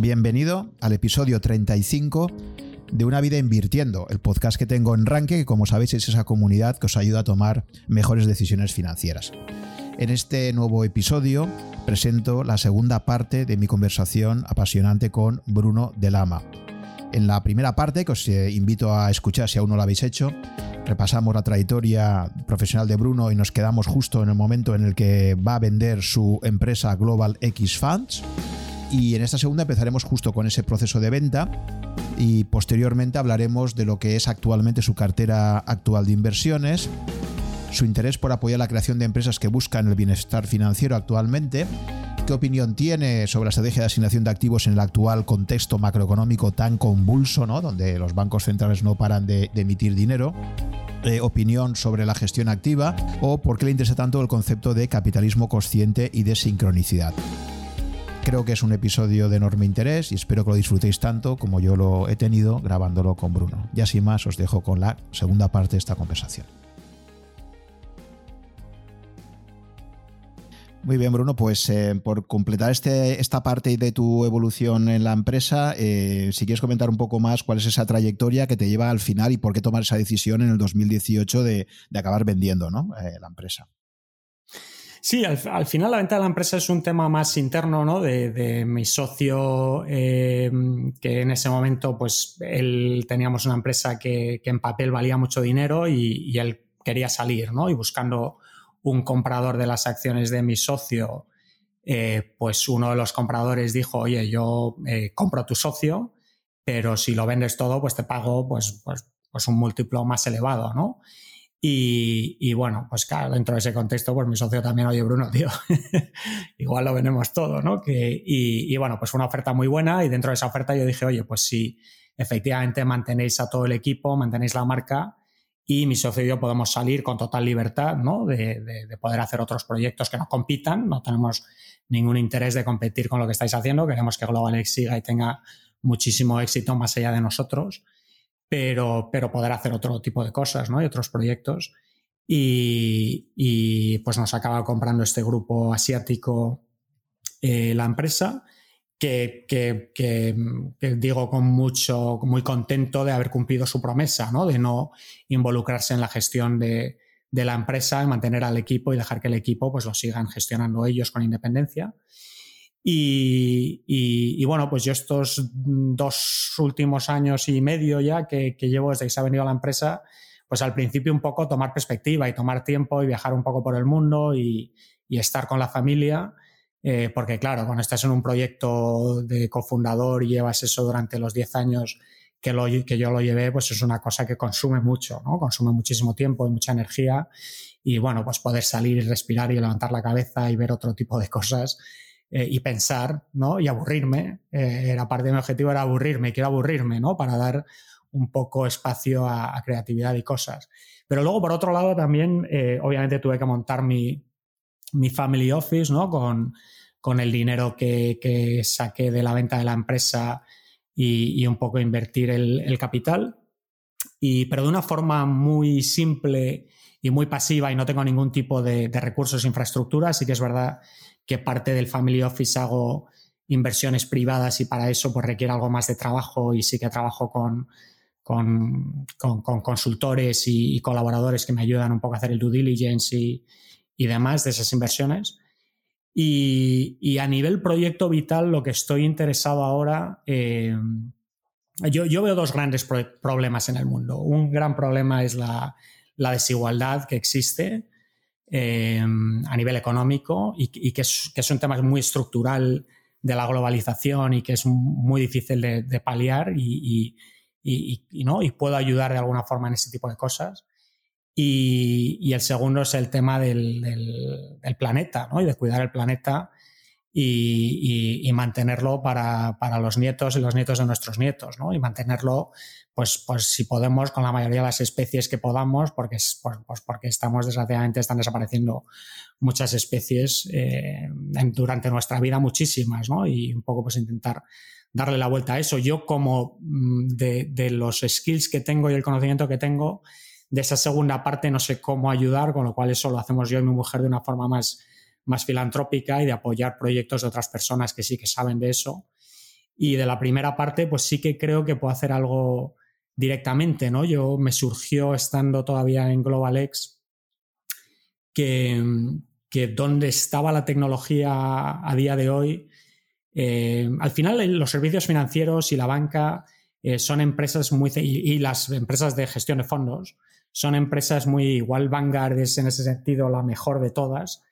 Bienvenido al episodio 35 de Una vida invirtiendo, el podcast que tengo en Ranke, que como sabéis es esa comunidad que os ayuda a tomar mejores decisiones financieras. En este nuevo episodio presento la segunda parte de mi conversación apasionante con Bruno Delama. En la primera parte, que os eh, invito a escuchar si aún no lo habéis hecho, repasamos la trayectoria profesional de Bruno y nos quedamos justo en el momento en el que va a vender su empresa Global X Funds. Y en esta segunda empezaremos justo con ese proceso de venta y posteriormente hablaremos de lo que es actualmente su cartera actual de inversiones, su interés por apoyar la creación de empresas que buscan el bienestar financiero actualmente, qué opinión tiene sobre la estrategia de asignación de activos en el actual contexto macroeconómico tan convulso, ¿no? donde los bancos centrales no paran de, emitir dinero, eh, opinión sobre la gestión activa o por qué le interesa tanto el concepto de capitalismo consciente y de sincronicidad. Creo que es un episodio de enorme interés y espero que lo disfrutéis tanto como yo lo he tenido grabándolo con Bruno. Y así más os dejo con la segunda parte de esta conversación. Muy bien, Bruno, pues eh, por completar este, esta parte de tu evolución en la empresa, eh, si quieres comentar un poco más cuál es esa trayectoria que te lleva al final y por qué tomar esa decisión en el 2018 de, acabar vendiendo ¿no? Eh, la empresa. Sí, al, final la venta de la empresa es un tema más interno, ¿no? De, mi socio, que en ese momento, pues, él teníamos una empresa que, en papel valía mucho dinero y, él quería salir, ¿no? Y buscando un comprador de las acciones de mi socio, eh, pues uno de los compradores dijo, oye, yo eh, compro tu socio, pero si lo vendes todo, pues te pago pues, pues, pues un múltiplo más elevado, ¿no? Y, bueno, pues claro, dentro de ese contexto, pues mi socio también, oye, Bruno, tío, igual lo vendemos todo, ¿no? Que, y, y, bueno, pues fue una oferta muy buena y dentro de esa oferta yo dije, oye, pues si efectivamente mantenéis a todo el equipo, mantenéis la marca, y mi socio y yo podemos salir con total libertad ¿no? de, poder hacer otros proyectos que no compitan, no tenemos ningún interés de competir con lo que estáis haciendo, queremos que GlobalX siga y tenga muchísimo éxito más allá de nosotros, pero, pero poder hacer otro tipo de cosas ¿no? y otros proyectos. Y, y pues nos acaba comprando este grupo asiático eh, la empresa que, digo con mucho, muy contento de haber cumplido su promesa, ¿no? De no involucrarse en la gestión de, la empresa, mantener al equipo y dejar que el equipo pues lo sigan gestionando ellos con independencia. Y, bueno, pues yo estos dos últimos años y medio ya que, llevo desde que se ha venido a la empresa, pues al principio un poco tomar perspectiva y tomar tiempo y viajar un poco por el mundo y, y estar con la familia eh, porque claro, cuando estás en un proyecto de cofundador y llevas eso durante los 10 años que, lo, que yo lo llevé, pues es una cosa que consume mucho, ¿no? Consume muchísimo tiempo y mucha energía. Y bueno, pues poder salir y respirar y levantar la cabeza y ver otro tipo de cosas eh, y pensar, ¿no? Y aburrirme. Eh, era parte de mi objetivo, era aburrirme, quiero aburrirme, ¿no? Para dar un poco espacio a, creatividad y cosas. Pero luego, por otro lado, también, obviamente tuve que montar mi, mi family office, ¿no? Con, con el dinero que, que, saqué de la venta de la empresa y, y un poco invertir el, el, capital. Y, pero de una forma muy simple y muy pasiva y no tengo ningún tipo de, de recursos, infraestructura. Así que es verdad parte del family office hago inversiones privadas y para eso pues requiere algo más de trabajo y sí que trabajo con, con, con, con consultores y, colaboradores que me ayudan un poco a hacer el due diligence y, y demás de esas inversiones. Y, a nivel proyecto vital, lo que estoy interesado ahora, eh, yo, yo, veo dos grandes problemas en el mundo. Un gran problema es la, desigualdad que existe eh, a nivel económico y, que, es, que, un tema muy estructural de la globalización y que es muy difícil de, paliar y, y, ¿no? y puedo ayudar de alguna forma en ese tipo de cosas. Y, el segundo es el tema del, planeta, ¿no? Y de cuidar el planeta y, mantenerlo para, los nietos y los nietos de nuestros nietos, ¿no? Y mantenerlo, pues, pues si podemos, con la mayoría de las especies que podamos, porque, pues porque estamos, desgraciadamente, están desapareciendo muchas especies eh, durante nuestra vida, muchísimas, ¿no? Y un poco, pues, intentar darle la vuelta a eso. Yo, como mm, de, de los skills que tengo y el conocimiento que tengo, de esa segunda parte no sé cómo ayudar, con lo cual eso lo hacemos yo y mi mujer de una forma más, más filantrópica y de apoyar proyectos de otras personas que sí que saben de eso. Y de la primera parte, pues sí que creo que puedo hacer algo directamente, ¿no? Yo me surgió estando todavía en GlobalX que, que donde estaba la tecnología a día de hoy, eh, al final los servicios financieros y la banca eh, son empresas muy... Y, las empresas de gestión de fondos son empresas muy... Igual Vanguard es en ese sentido la mejor de todas,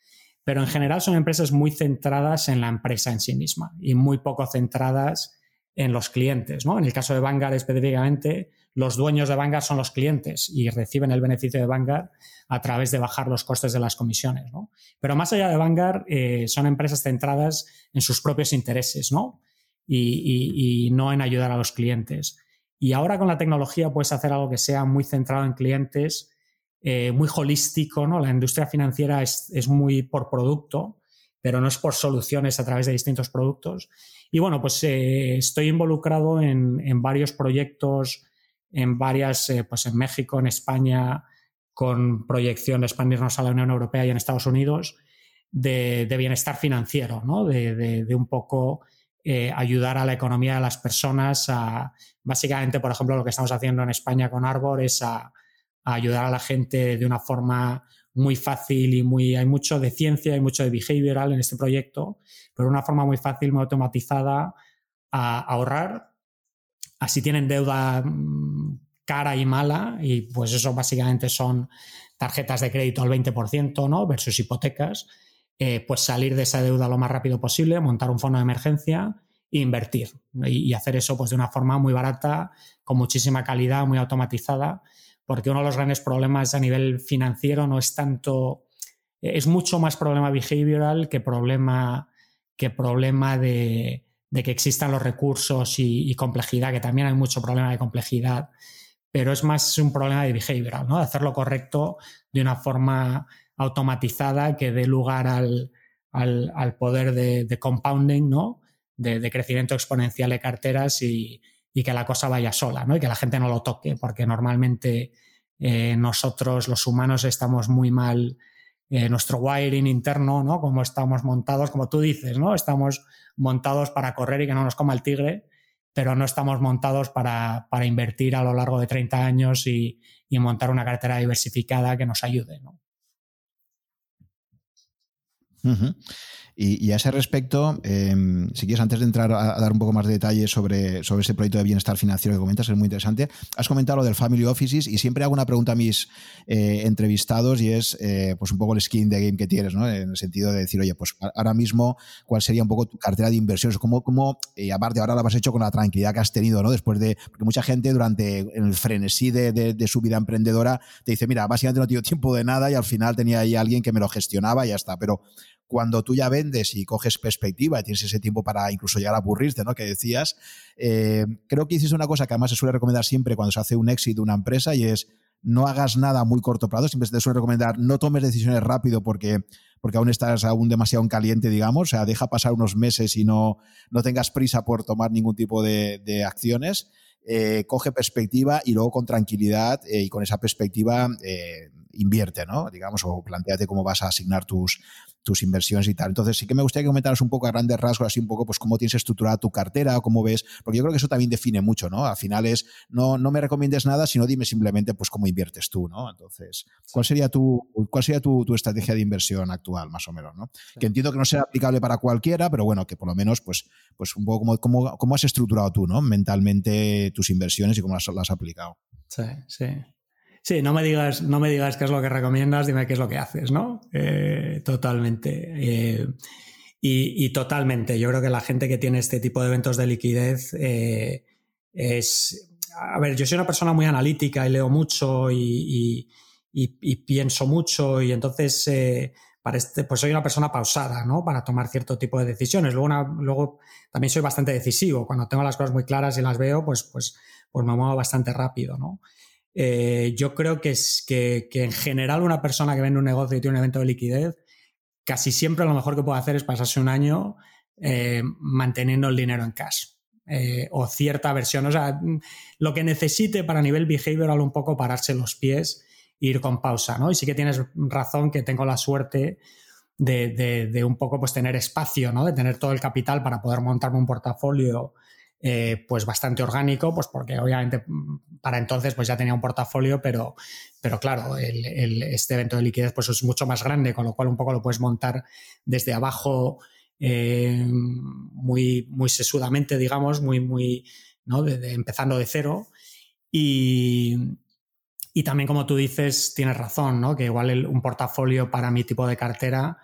pero en general son empresas muy centradas en la empresa en sí misma y muy poco centradas en los clientes. ¿no? En el caso de Vanguard específicamente, los dueños de Vanguard son los clientes y reciben el beneficio de Vanguard a través de bajar los costes de las comisiones. ¿no? Pero más allá de Vanguard, eh, son empresas centradas en sus propios intereses ¿no? Y, no en ayudar a los clientes. Y ahora con la tecnología puedes hacer algo que sea muy centrado en clientes, eh, muy holístico. ¿no? La industria financiera es, muy por producto, pero no es por soluciones a través de distintos productos. Y bueno, pues eh, estoy involucrado en, en, varios proyectos, en varias, pues en México, en España, con proyección de expandirnos a la Unión Europea y en Estados Unidos, de, bienestar financiero, ¿no? de, un poco eh, ayudar a la economía de las personas a, básicamente, por ejemplo, lo que estamos haciendo en España con Arbor es a, ayudar a la gente de una forma muy fácil y muy, hay mucho de ciencia y mucho de behavioral en este proyecto, pero una forma muy fácil, muy automatizada, a ahorrar. Así tienen deuda mm, cara y mala, y pues eso básicamente son tarjetas de crédito al 20%, ¿no? Versus hipotecas, eh, pues salir de esa deuda lo más rápido posible, montar un fondo de emergencia e invertir. Y, hacer eso pues de una forma muy barata, con muchísima calidad, muy automatizada, porque uno de los grandes problemas a nivel financiero no es tanto, es mucho más problema behavioral que problema, que problema de, que existan los recursos y, y complejidad, que también hay mucho problema de complejidad pero es más un problema de behavioral, ¿no? De hacerlo correcto de una forma automatizada que dé lugar al, poder de, compounding, ¿no? De, crecimiento exponencial de carteras y, que la cosa vaya sola, ¿no? Y que la gente no lo toque, porque normalmente eh, nosotros, los humanos, estamos muy mal, eh, nuestro wiring interno, ¿no? Como estamos montados, como tú dices, ¿no? Estamos montados para correr y que no nos coma el tigre pero no estamos montados para, invertir a lo largo de 30 años y, montar una cartera diversificada que nos ayude. ¿no? Y, a ese respecto, em, si quieres, antes de entrar a, dar un poco más de detalles sobre, sobre ese proyecto de bienestar financiero que comentas, es muy interesante. Has comentado lo del Family Offices y siempre hago una pregunta a mis eh, entrevistados y es eh, pues un poco el skin de game que tienes, ¿no? En el sentido de decir, oye, pues ahora mismo, ¿cuál sería un poco tu cartera de inversiones? ¿Cómo, cómo y aparte, ahora lo has hecho con la tranquilidad que has tenido, ¿no? Después de. Porque mucha gente durante el frenesí de, de, su vida emprendedora te dice, mira, básicamente no he tenido tiempo de nada y al final tenía ahí alguien que me lo gestionaba y ya está. Pero cuando tú ya vendes y coges perspectiva y tienes ese tiempo para incluso llegar a aburrirte, ¿no? Que decías, eh, creo que hiciste una cosa que además se suele recomendar siempre cuando se hace un éxito de una empresa y es no hagas nada muy corto plazo, siempre te suele recomendar no tomes decisiones rápido porque, porque aún estás aún demasiado en caliente, digamos, o sea, deja pasar unos meses y no, no tengas prisa por tomar ningún tipo de, acciones. Eh, coge perspectiva y luego con tranquilidad eh, y con esa perspectiva invierte, ¿no? Digamos, o planteate cómo vas a asignar tus, tus inversiones y tal. Entonces, sí que me gustaría que comentaras un poco a grandes rasgos, así un poco, pues cómo tienes estructurada tu cartera, cómo ves, porque yo creo que eso también define mucho, ¿no? Al final es, no, no me recomiendes nada, sino dime simplemente, pues, cómo inviertes tú, ¿no? Entonces, ¿cuál sería tu, cuál sería tu, estrategia de inversión actual, más o menos, ¿no? Que entiendo que no será aplicable para cualquiera, pero bueno, que por lo menos, pues, pues un poco cómo, cómo, has estructurado tú, ¿no? Mentalmente tus inversiones y cómo las, las has aplicado. Sí, sí. Sí, no me digas, no me digas qué es lo que recomiendas, dime qué es lo que haces, ¿no? Eh, totalmente. Eh, y, totalmente. Yo creo que la gente que tiene este tipo de eventos de liquidez eh, es. A ver, yo soy una persona muy analítica y leo mucho y, pienso mucho, y entonces para este, pues soy una persona pausada, ¿no? Para tomar cierto tipo de decisiones. Luego, luego también soy bastante decisivo. Cuando tengo las cosas muy claras y las veo, pues, pues, pues me muevo bastante rápido, ¿no? Eh, yo creo que, es, que, en general una persona que vende un negocio y tiene un evento de liquidez, casi siempre lo mejor que puede hacer es pasarse un año eh, manteniendo el dinero en cash. Eh, o cierta versión, o sea, lo que necesite para nivel behavioral un poco pararse los pies e ir con pausa, ¿no? Y sí que tienes razón que tengo la suerte de, de, un poco pues tener espacio, ¿no? De tener todo el capital para poder montarme un portafolio eh, pues bastante orgánico, pues porque obviamente mm, para entonces pues ya tenía un portafolio, pero, pero claro, este evento de liquidez pues es mucho más grande, con lo cual un poco lo puedes montar desde abajo eh, muy, muy sesudamente, digamos, muy, muy, ¿no? empezando de cero. Y, y, también, como tú dices, tienes razón, ¿no? Que igual un portafolio para mi tipo de cartera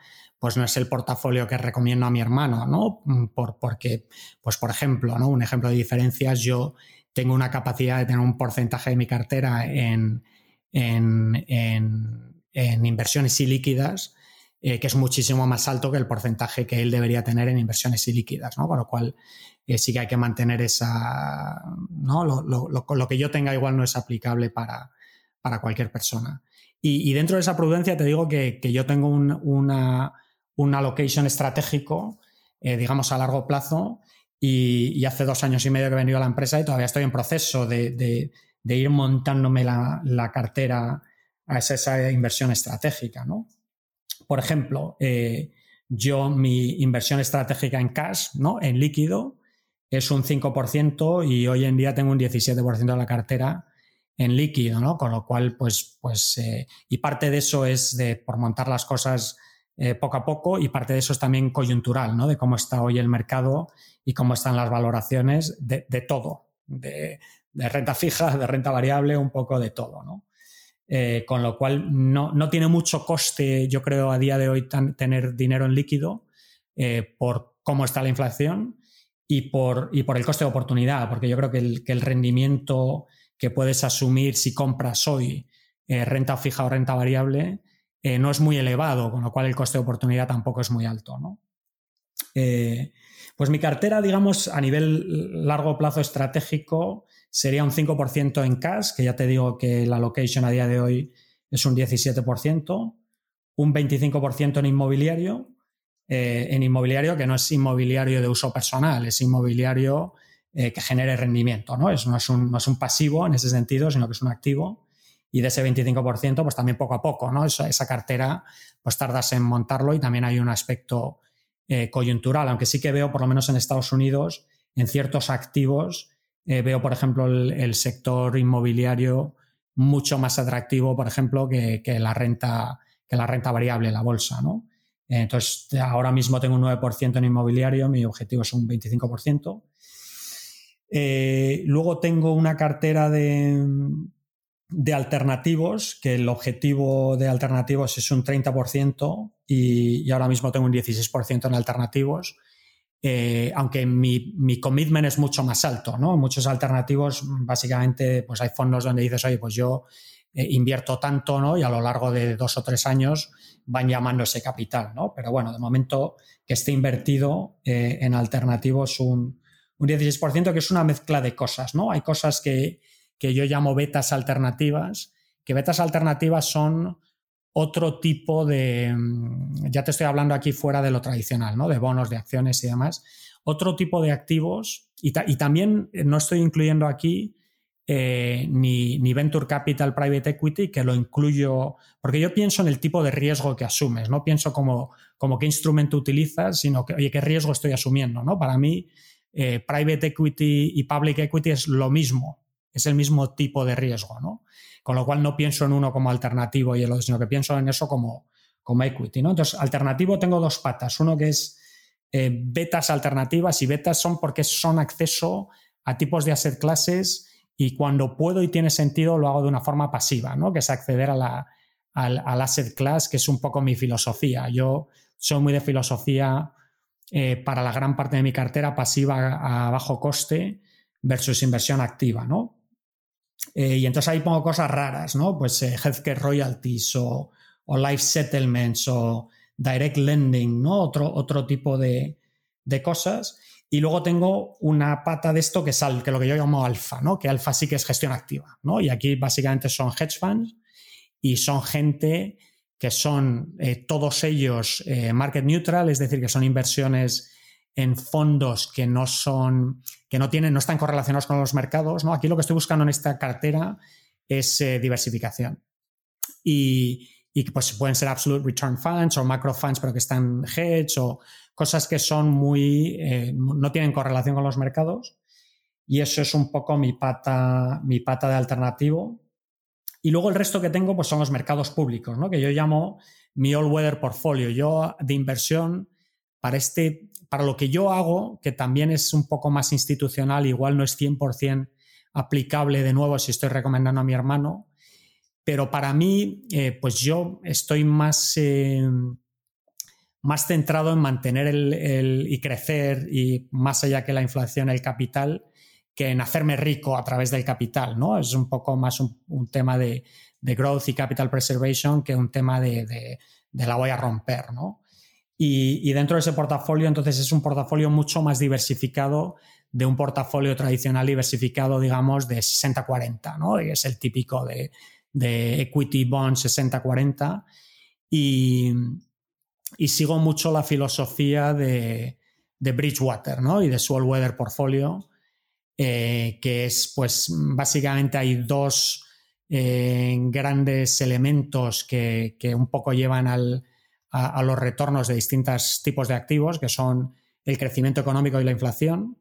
pues no es el portafolio que recomiendo a mi hermano, ¿no? Mm, por, porque, pues por ejemplo, ¿no? Un ejemplo de diferencias, yo tengo una capacidad de tener un porcentaje de mi cartera en, en, inversiones ilíquidas eh, que es muchísimo más alto que el porcentaje que él debería tener en inversiones ilíquidas, ¿no? Con lo cual eh, sí que hay que mantener esa, ¿no? Lo, lo, que yo tenga igual no es aplicable para, para cualquier persona. Y, dentro de esa prudencia te digo que, yo tengo una, un allocation estratégico, eh, digamos, a largo plazo. Y, hace dos años y medio que he venido a la empresa y todavía estoy en proceso de, ir montándome la, cartera a esa, inversión estratégica. ¿no? Por ejemplo, eh, yo mi inversión estratégica en cash, ¿no? en líquido, es un 5% y hoy en día tengo un 17% de la cartera en líquido, ¿no? Con lo cual, pues, pues, eh, y parte de eso es de por montar las cosas eh, poco a poco y parte de eso es también coyuntural, ¿no? De cómo está hoy el mercado y cómo están las valoraciones de, todo, de, renta fija, de renta variable, un poco de todo, ¿no? Eh, con lo cual no, tiene mucho coste, yo creo, a día de hoy tener dinero en líquido eh, por cómo está la inflación y por, y por el coste de oportunidad, porque yo creo que el, que el rendimiento que puedes asumir si compras hoy renta fija o renta variable eh, no es muy elevado, con lo cual el coste de oportunidad tampoco es muy alto. Eh, pues mi cartera, digamos, a nivel largo plazo estratégico sería un 5% en cash, que ya te digo que la location a día de hoy es un 17%, un 25% en inmobiliario, eh, en inmobiliario que no es inmobiliario de uso personal, es inmobiliario que genere rendimiento, ¿no? Es, no, es un, no es un pasivo en ese sentido, sino que es un activo y de ese 25%, pues también poco a poco, ¿no? Esa, esa cartera, pues tardas en montarlo y también hay un aspecto eh, coyuntural, aunque sí que veo, por lo menos en Estados Unidos, en ciertos activos, eh, veo, por ejemplo, el, sector inmobiliario mucho más atractivo, por ejemplo, que, la, renta, que la renta variable, la bolsa, ¿no? Entonces, ahora mismo tengo un 9% en inmobiliario, mi objetivo es un 25%. Eh, luego tengo una cartera de, de alternativos, que el objetivo de alternativos es un 30% y, ahora mismo tengo un 16% en alternativos, eh, aunque mi, mi, commitment es mucho más alto, ¿no? Muchos alternativos, básicamente, pues hay fondos donde dices, oye, pues yo eh, invierto tanto, ¿no? Y a lo largo de dos o tres años van llamando ese capital, ¿no? Pero bueno, de momento que esté invertido eh, en alternativos un, un 16%, que es una mezcla de cosas, ¿no? Hay cosas que que yo llamo betas alternativas, que betas alternativas son otro tipo de, mm, ya te estoy hablando aquí fuera de lo tradicional, ¿no? De bonos, de acciones y demás, otro tipo de activos, y, también no estoy incluyendo aquí eh, ni, ni, Venture Capital Private Equity, que lo incluyo, porque yo pienso en el tipo de riesgo que asumes, no pienso como, como qué instrumento utilizas, sino que, qué riesgo estoy asumiendo, ¿no? Para mí, eh, Private Equity y Public Equity es lo mismo, es el mismo tipo de riesgo, ¿no? Con lo cual no pienso en uno como alternativo y el otro, sino que pienso en eso como, como equity, ¿no? Entonces, alternativo tengo dos patas. Uno que es eh, betas alternativas y betas son porque son acceso a tipos de asset classes y cuando puedo y tiene sentido lo hago de una forma pasiva, ¿no? Que es acceder a la, al, asset class, que es un poco mi filosofía. Yo soy muy de filosofía eh, para la gran parte de mi cartera pasiva a bajo coste versus inversión activa, ¿no? Eh, y entonces ahí pongo cosas raras, ¿no? Pues eh, healthcare royalties o, life settlements o direct lending, ¿no? Otro, otro tipo de, cosas. Y luego tengo una pata de esto que es que lo que yo llamo alfa, ¿no? Que alfa sí que es gestión activa, ¿no? Y aquí básicamente son hedge funds y son gente que son eh, todos ellos market neutral, es decir, que son inversiones en fondos que no son, que no tienen, no están correlacionados con los mercados. ¿no? Aquí lo que estoy buscando en esta cartera es eh, diversificación. Y, y, pues pueden ser absolute return funds o macro funds, pero que están hedge o cosas que son muy, eh, no tienen correlación con los mercados. y eso es un poco mi pata, mi pata de alternativo. Y luego el resto que tengo pues son los mercados públicos, ¿no? que yo llamo mi all-weather portfolio. Yo de inversión para, este, para lo que yo hago, que también es un poco más institucional, igual no es 100% aplicable de nuevo si estoy recomendando a mi hermano, pero para mí, eh, pues yo estoy más, eh, más centrado en mantener el, y crecer y más allá que la inflación, el capital, que en hacerme rico a través del capital, ¿no? Es un poco más un, tema de, growth y capital preservation que un tema de, la voy a romper, ¿no? Y, dentro de ese portafolio, entonces es un portafolio mucho más diversificado de un portafolio tradicional diversificado, digamos, de 60-40, ¿no? Y es el típico de, equity bond 60-40. Y, y, sigo mucho la filosofía de, Bridgewater, ¿no? Y de su All Weather Portfolio, eh, que es, pues, básicamente hay dos eh, grandes elementos que, un poco llevan a, los retornos de distintos tipos de activos, que son el crecimiento económico y la inflación.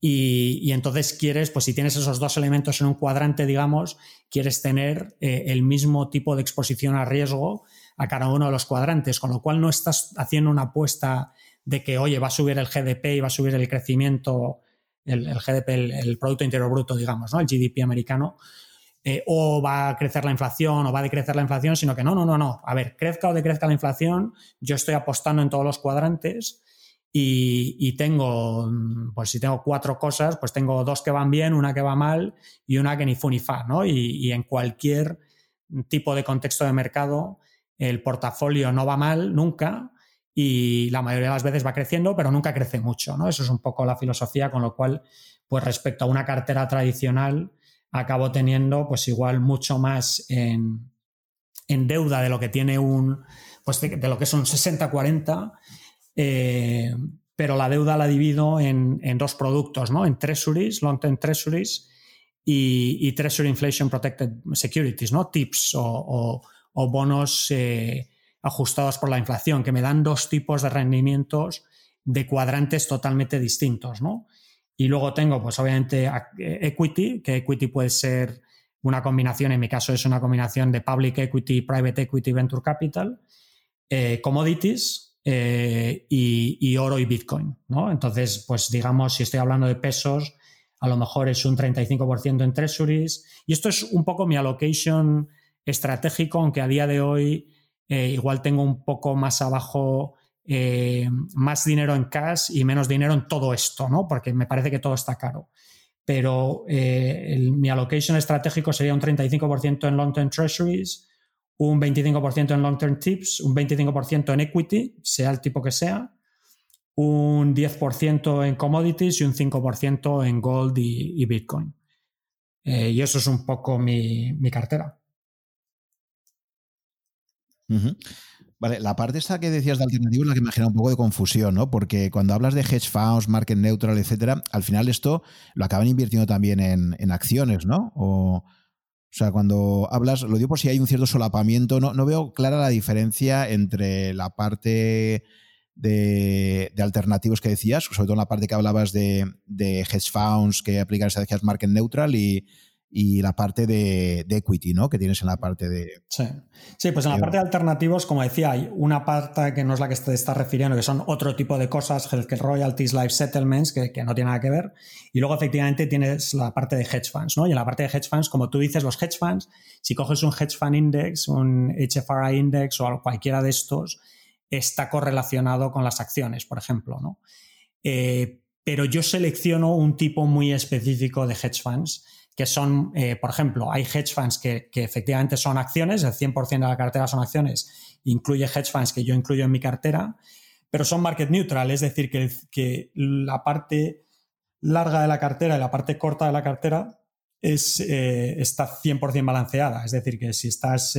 Y, entonces quieres, pues si tienes esos dos elementos en un cuadrante, digamos, quieres tener eh, el mismo tipo de exposición a riesgo a cada uno de los cuadrantes, con lo cual no estás haciendo una apuesta de que, oye, va a subir el GDP y va a subir el crecimiento el, GDP, el, Producto Interior Bruto, digamos, ¿no? el GDP americano, eh, o va a crecer la inflación o va a decrecer la inflación, sino que no, no, no, no. A ver, crezca o decrezca la inflación, yo estoy apostando en todos los cuadrantes y, tengo, pues si tengo cuatro cosas, pues tengo dos que van bien, una que va mal y una que ni fu ni fa, ¿no? y en cualquier tipo de contexto de mercado, el portafolio no va mal nunca, y la mayoría de las veces va creciendo, pero nunca crece mucho, ¿no? Eso es un poco la filosofía, con lo cual, pues respecto a una cartera tradicional, acabo teniendo pues igual mucho más en, deuda de lo que tiene un, pues de, lo que es un 60-40, eh, pero la deuda la divido en, dos productos, ¿no? En treasuries, long-term treasuries y, treasury inflation protected securities, ¿no? TIPS o, bonos eh, ajustados por la inflación, que me dan dos tipos de rendimientos de cuadrantes totalmente distintos, ¿no? Y luego tengo, pues obviamente, equity, que equity puede ser una combinación, en mi caso es una combinación de public equity, private equity, venture capital, eh, commodities eh, y, oro y bitcoin, ¿no? Entonces, pues digamos, si estoy hablando de pesos, a lo mejor es un 35% en treasuries. Y esto es un poco mi allocation estratégico, aunque a día de hoy eh, igual tengo un poco más abajo eh, más dinero en cash y menos dinero en todo esto, ¿no? Porque me parece que todo está caro. Pero eh, mi allocation estratégico sería un 35% en long-term treasuries, un 25% en long-term tips, un 25% en equity, sea el tipo que sea, un 10% en commodities y un 5% en gold y, Bitcoin. y eso es un poco mi cartera. Vale, la parte esta que decías de alternativo es la que me genera un poco de confusión, ¿no? Porque cuando hablas de hedge funds, market neutral, etcétera, al final esto lo acaban invirtiendo también en, acciones, ¿no? O, sea, cuando hablas, lo digo por si hay un cierto solapamiento, no, no veo clara la diferencia entre la parte de, alternativos que decías, sobre todo en la parte que hablabas de, de hedge funds que aplican estrategias market neutral y, y la parte de, equity, ¿no? Que tienes en la parte de... Sí, sí pues en la parte de alternativos, como decía, hay una parte que no es la que te estás refiriendo, que son otro tipo de cosas, healthcare royalties, life settlements, que, no tiene nada que ver. Y luego efectivamente tienes la parte de hedge funds, ¿no? Y en la parte de hedge funds, como tú dices, los hedge funds, si coges un hedge fund index, un HFRI index o cualquiera de estos, está correlacionado con las acciones, por ejemplo, ¿no? Eh, pero yo selecciono un tipo muy específico de hedge funds que son, eh, por ejemplo, hay hedge funds que, efectivamente son acciones, el 100% de la cartera son acciones, incluye hedge funds que yo incluyo en mi cartera, pero son market neutral, es decir, que, que la parte larga de la cartera y la parte corta de la cartera es, eh, está 100% balanceada, es decir, que si estás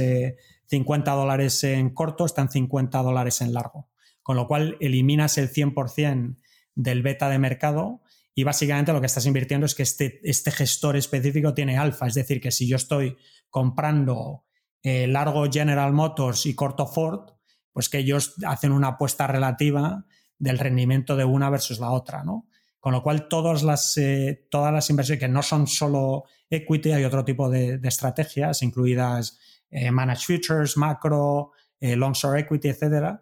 50 eh, dólares en corto, están 50 dólares en largo, con lo cual eliminas el 100% del beta de mercado y básicamente lo que estás invirtiendo es que este, este gestor específico tiene alfa. Es decir, que si yo estoy comprando eh, largo General Motors y corto Ford, pues que ellos hacen una apuesta relativa del rendimiento de una versus la otra, ¿no? Con lo cual, todas las, eh, todas las inversiones que no son solo equity, hay otro tipo de, estrategias, incluidas eh, managed futures, macro, long short equity, etcétera.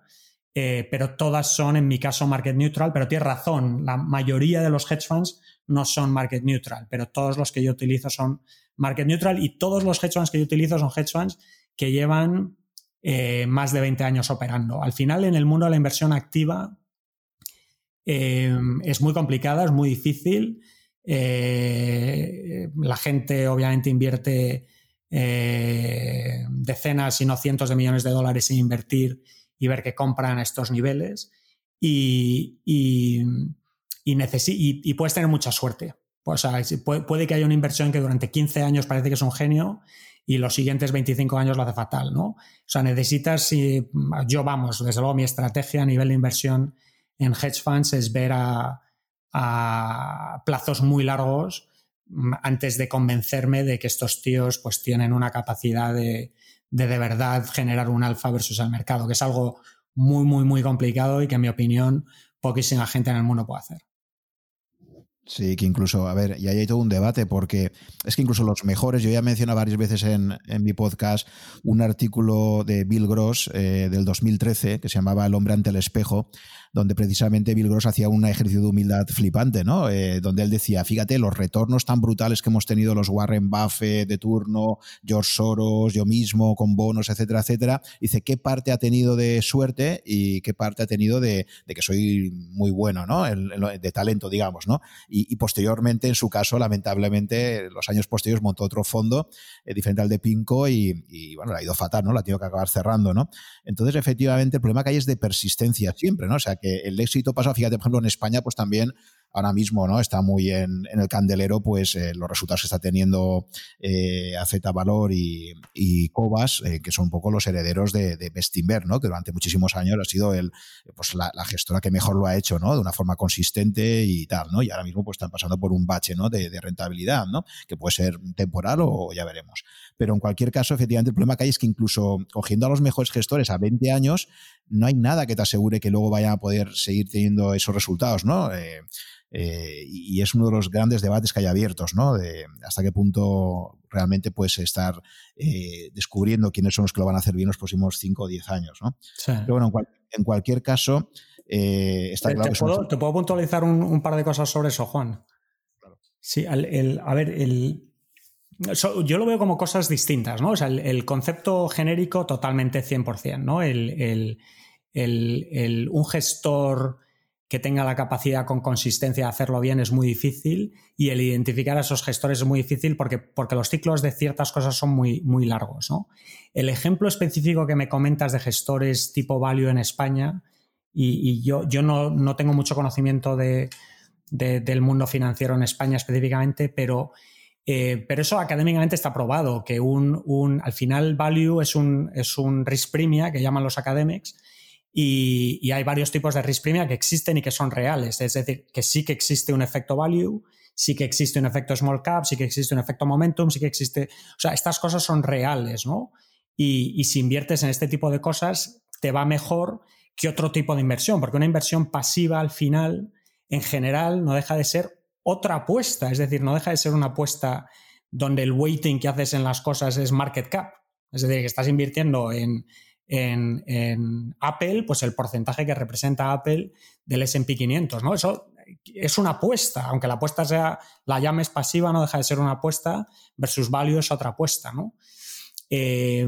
Pero todas son, en mi caso, market neutral. Pero tienes razón, la mayoría de los hedge funds no son market neutral, pero todos los que yo utilizo son market neutral y todos los hedge funds que yo utilizo son hedge funds que llevan más de 20 años operando. Al final, en el mundo de la inversión activa, es muy complicada, es muy difícil eh, la gente obviamente invierte eh, decenas, si no cientos de millones de dólares sin invertir y ver que compran estos niveles. Y, y, y, puedes tener mucha suerte. O sea, puede, que haya una inversión que durante 15 años parece que es un genio y los siguientes 25 años lo hace fatal, ¿no? O sea, necesitas, si yo vamos, desde luego mi estrategia a nivel de inversión en hedge funds es ver a, a plazos muy largos mm, antes de convencerme de que estos tíos pues tienen una capacidad de de, de verdad generar un alfa versus el mercado, que es algo muy, muy, muy complicado y que en mi opinión poquísima gente en el mundo puede hacer. Sí, que incluso, a ver, y ahí hay todo un debate, porque es que incluso los mejores, yo ya mencionado varias veces en, mi podcast un artículo de Bill Gross eh, del 2013 que se llamaba El hombre ante el espejo, donde precisamente Bill Gross hacía un ejercicio de humildad flipante, ¿no? Eh, donde él decía, fíjate, los retornos tan brutales que hemos tenido los Warren Buffett de turno, George Soros, yo mismo, con bonos, etcétera, etcétera. Dice, ¿qué parte ha tenido de suerte y qué parte ha tenido de, que soy muy bueno, ¿no? de talento, digamos, ¿no? Y, posteriormente, en su caso, lamentablemente, los años posteriores montó otro fondo eh, diferente al de Pinco y, bueno, le ha ido fatal, ¿no? La ha tenido que acabar cerrando, ¿no? Entonces, efectivamente, el problema que hay es de persistencia siempre, ¿no? O sea, el éxito pasa, fíjate, por ejemplo, en España, pues también ahora mismo no está muy en, el candelero pues eh, los resultados que está teniendo eh, Valor y, y Cobas, eh, que son un poco los herederos de, de ¿no? que durante muchísimos años ha sido el, pues, la, gestora que mejor lo ha hecho ¿no? de una forma consistente y tal. ¿no? Y ahora mismo pues, están pasando por un bache ¿no? de, rentabilidad, ¿no? que puede ser temporal o ya veremos. Pero en cualquier caso, efectivamente, el problema que hay es que incluso cogiendo a los mejores gestores a 20 años, no hay nada que te asegure que luego vayan a poder seguir teniendo esos resultados, ¿no? Eh, eh, y es uno de los grandes debates que hay abiertos, ¿no? De hasta qué punto realmente puedes estar eh, descubriendo quiénes son los que lo van a hacer bien los próximos 5 o 10 años, ¿no? Pero bueno, en, cualquier caso, está claro te, puedo, ¿Te puedo puntualizar un, par de cosas sobre eso, Juan? Sí, a ver, el, yo lo veo como cosas distintas, ¿no? O sea, el, concepto genérico totalmente 100%, ¿no? El, un gestor que tenga la capacidad con consistencia de hacerlo bien es muy difícil y el identificar a esos gestores es muy difícil porque, porque los ciclos de ciertas cosas son muy, muy largos, ¿no? El ejemplo específico que me comentas de gestores tipo value en España, y, yo, yo no, no, tengo mucho conocimiento de, del mundo financiero en España específicamente, pero eh, pero eso académicamente está probado, que un, al final value es un, es un risk premia que llaman los academics y, hay varios tipos de risk premia que existen y que son reales. Es decir, que sí que existe un efecto value, sí que existe un efecto small cap, sí que existe un efecto momentum, sí que existe... O sea, estas cosas son reales, ¿no? Y, y si inviertes en este tipo de cosas, te va mejor que otro tipo de inversión, porque una inversión pasiva al final, en general, no deja de ser otra apuesta, es decir, no deja de ser una apuesta donde el weighting que haces en las cosas es market cap. Es decir, que estás invirtiendo en, en, Apple, pues el porcentaje que representa Apple del SP 500, ¿no? Eso es una apuesta, aunque la apuesta sea, la llames pasiva, no deja de ser una apuesta, versus value es otra apuesta, ¿no? Eh,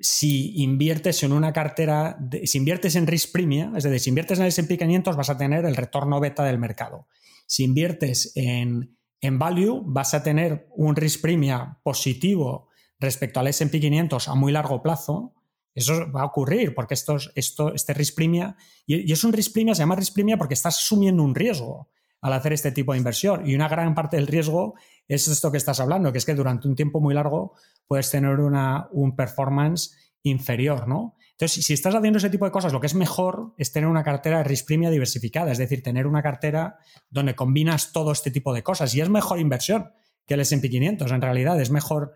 si inviertes en una cartera, si inviertes en risk premia, es decir, si inviertes en el S&P 500 vas a tener el retorno beta del mercado. Si inviertes en, value, vas a tener un risk premia positivo respecto al S&P 500 a muy largo plazo. Eso va a ocurrir porque esto, este risk premia, y, es un risk premia, se llama risk premia porque estás asumiendo un riesgo al hacer este tipo de inversión. Y una gran parte del riesgo es esto que estás hablando, que es que durante un tiempo muy largo puedes tener una, un performance inferior, ¿no? Entonces, si estás haciendo ese tipo de cosas, lo que es mejor es tener una cartera de risk premia diversificada, es decir, tener una cartera donde combinas todo este tipo de cosas. Y es mejor inversión que el S&P 500, en realidad. Es mejor,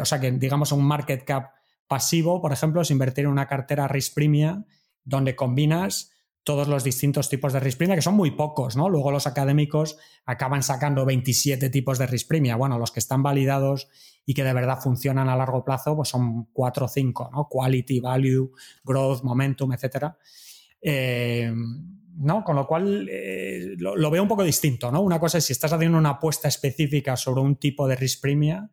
o sea, que digamos un market cap pasivo, por ejemplo, es invertir en una cartera risk premia donde combinas todos los distintos tipos de risk premia, que son muy pocos, ¿no? Luego los académicos acaban sacando 27 tipos de risk premia. Bueno, los que están validados y que de verdad funcionan a largo plazo, pues son 4 o 5, ¿no? Quality, value, growth, momentum, etcétera. Eh, ¿no? Con lo cual eh, lo, veo un poco distinto, ¿no? Una cosa es si estás haciendo una apuesta específica sobre un tipo de risk premia,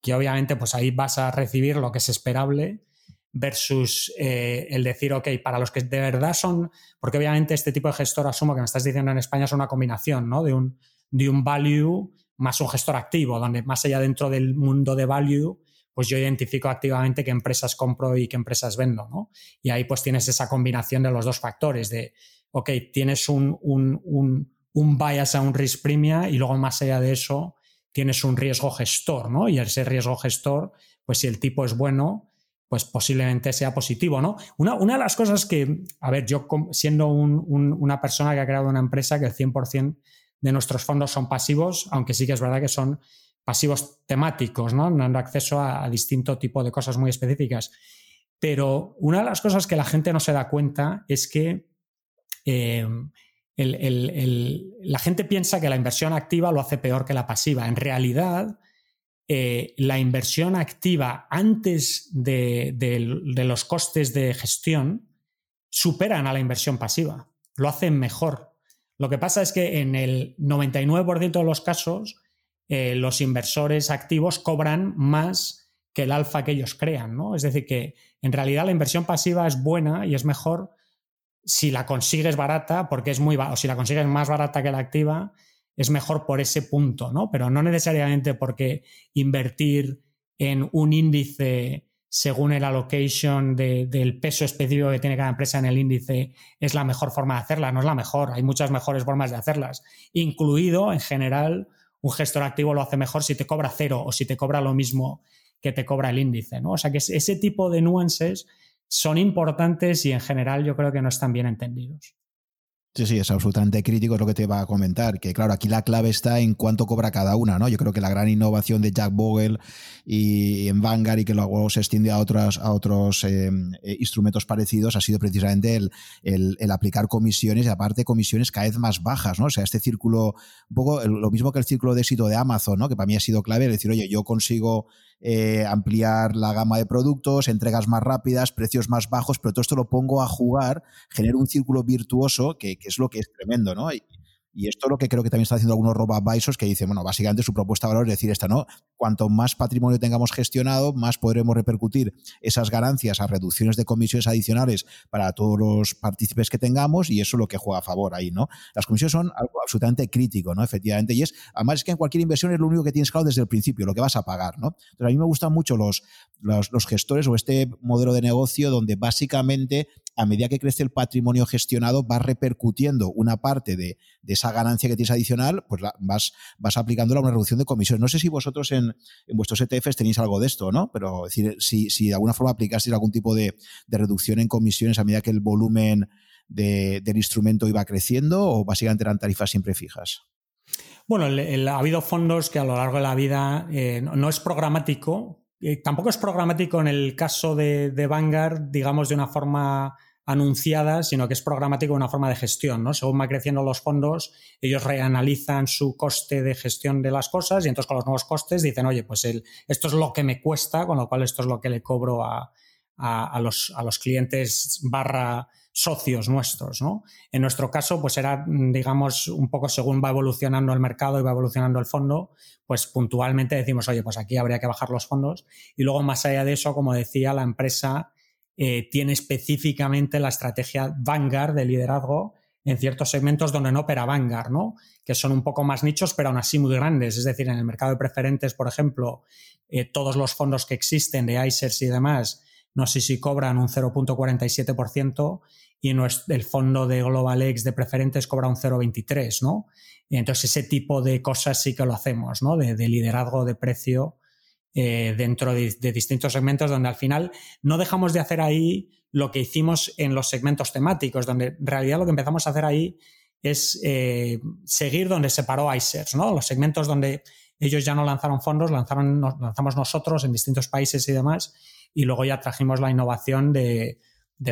que obviamente pues ahí vas a recibir lo que es esperable, versus eh, el decir, ok, para los que de verdad son, porque obviamente este tipo de gestor, asumo que me estás diciendo en España, es una combinación, ¿no? De un, de un value más un gestor activo, donde más allá dentro del mundo de value, pues yo identifico activamente qué empresas compro y qué empresas vendo, ¿no? Y ahí pues tienes esa combinación de los dos factores, de, ok, tienes un, un, un, un bias a un risk premia y luego más allá de eso tienes un riesgo gestor, ¿no? Y ese riesgo gestor, pues si el tipo es bueno, pues posiblemente sea positivo, ¿no? Una, una de las cosas que, a ver, yo siendo una persona que ha creado una empresa que el 100% de nuestros fondos son pasivos, aunque sí que es verdad que son pasivos temáticos, ¿no? Dando acceso a, distinto tipo de cosas muy específicas. Pero una de las cosas que la gente no se da cuenta es que eh, la gente piensa que la inversión activa lo hace peor que la pasiva. En realidad, eh, la inversión activa antes de, los costes de gestión superan a la inversión pasiva, lo hacen mejor. Lo que pasa es que en el 99% de los casos, eh, los inversores activos cobran más que el alfa que ellos crean, ¿no? Es decir, que en realidad la inversión pasiva es buena y es mejor si la consigues barata, porque es muy o si la consigues más barata que la activa, es mejor por ese punto, ¿no? Pero no necesariamente porque invertir en un índice según el allocation del peso específico que tiene cada empresa en el índice es la mejor forma de hacerla, no es la mejor, hay muchas mejores formas de hacerlas, incluido en general un gestor activo lo hace mejor si te cobra cero o si te cobra lo mismo que te cobra el índice, ¿no? O sea que ese tipo de nuances son importantes y en general yo creo que no están bien entendidos. Sí, sí, es absolutamente crítico, es lo que te va a comentar, que claro, aquí la clave está en cuánto cobra cada una, ¿no? Yo creo que la gran innovación de Jack Bogle y en Vanguard y que luego se extiende a otros, a otros em, eh, instrumentos parecidos ha sido precisamente el, el, aplicar comisiones y aparte comisiones cada vez más bajas, ¿no? O sea, este círculo, un poco lo mismo que el círculo de éxito de Amazon, ¿no? Que para mí ha sido clave, es decir, oye, yo consigo eh, ampliar la gama de productos, entregas más rápidas, precios más bajos, pero todo esto lo pongo a jugar, genero un círculo virtuoso que, que es lo que es tremendo, ¿no? Esto es lo que creo que también está haciendo algunos robo-advisors que dicen, bueno, básicamente su propuesta de valor es decir esta, ¿no? Cuanto más patrimonio tengamos gestionado, más podremos repercutir esas ganancias a reducciones de comisiones adicionales para todos los partícipes que tengamos y eso es lo que juega a favor ahí, ¿no? Las comisiones son algo absolutamente crítico, ¿no? Efectivamente. Y es, además es que en cualquier inversión es lo único que tienes claro desde el principio, lo que vas a pagar, ¿no? Entonces a mí me gustan mucho los, los gestores o este modelo de negocio donde básicamente a medida que crece el patrimonio gestionado, vas repercutiendo una parte de, esa ganancia que tienes adicional, pues vas, vas aplicándola a una reducción de comisiones. No sé si vosotros en, vuestros ETFs tenéis algo de esto, ¿no? Pero decir, si, si de alguna forma aplicasteis algún tipo de, reducción en comisiones a medida que el volumen del instrumento iba creciendo o básicamente eran tarifas siempre fijas. Bueno, ha habido fondos que a lo largo de la vida eh, no, es programático, tampoco es programático en el caso de, Vanguard, digamos, de una forma anunciada, sino que es programático una forma de gestión, ¿no? Según va creciendo los fondos, ellos reanalizan su coste de gestión de las cosas y entonces con los nuevos costes dicen, oye, pues el, esto es lo que me cuesta, con lo cual esto es lo que le cobro a, los, a los clientes barra socios nuestros, ¿no? En nuestro caso, pues era, digamos, un poco según va evolucionando el mercado y va evolucionando el fondo, pues puntualmente decimos, oye, pues aquí habría que bajar los fondos. Y luego, más allá de eso, como decía, la empresa eh, tiene específicamente la estrategia Vanguard de liderazgo en ciertos segmentos donde no opera Vanguard, ¿no? Que son un poco más nichos, pero aún así muy grandes. Es decir, en el mercado de preferentes, por ejemplo, eh, todos los fondos que existen de ICERS y demás, no sé si cobran un 0.47% y el fondo de Global X de preferentes cobra un 0,23, ¿no? Y entonces ese tipo de cosas sí que lo hacemos, ¿no? De, liderazgo de precio eh, dentro de, distintos segmentos donde al final no dejamos de hacer ahí lo que hicimos en los segmentos temáticos, donde en realidad lo que empezamos a hacer ahí es eh, seguir donde se paró ICERS, ¿no? Los segmentos donde ellos ya no lanzaron fondos, lanzaron, lanzamos nosotros en distintos países y demás, y luego ya trajimos la innovación de,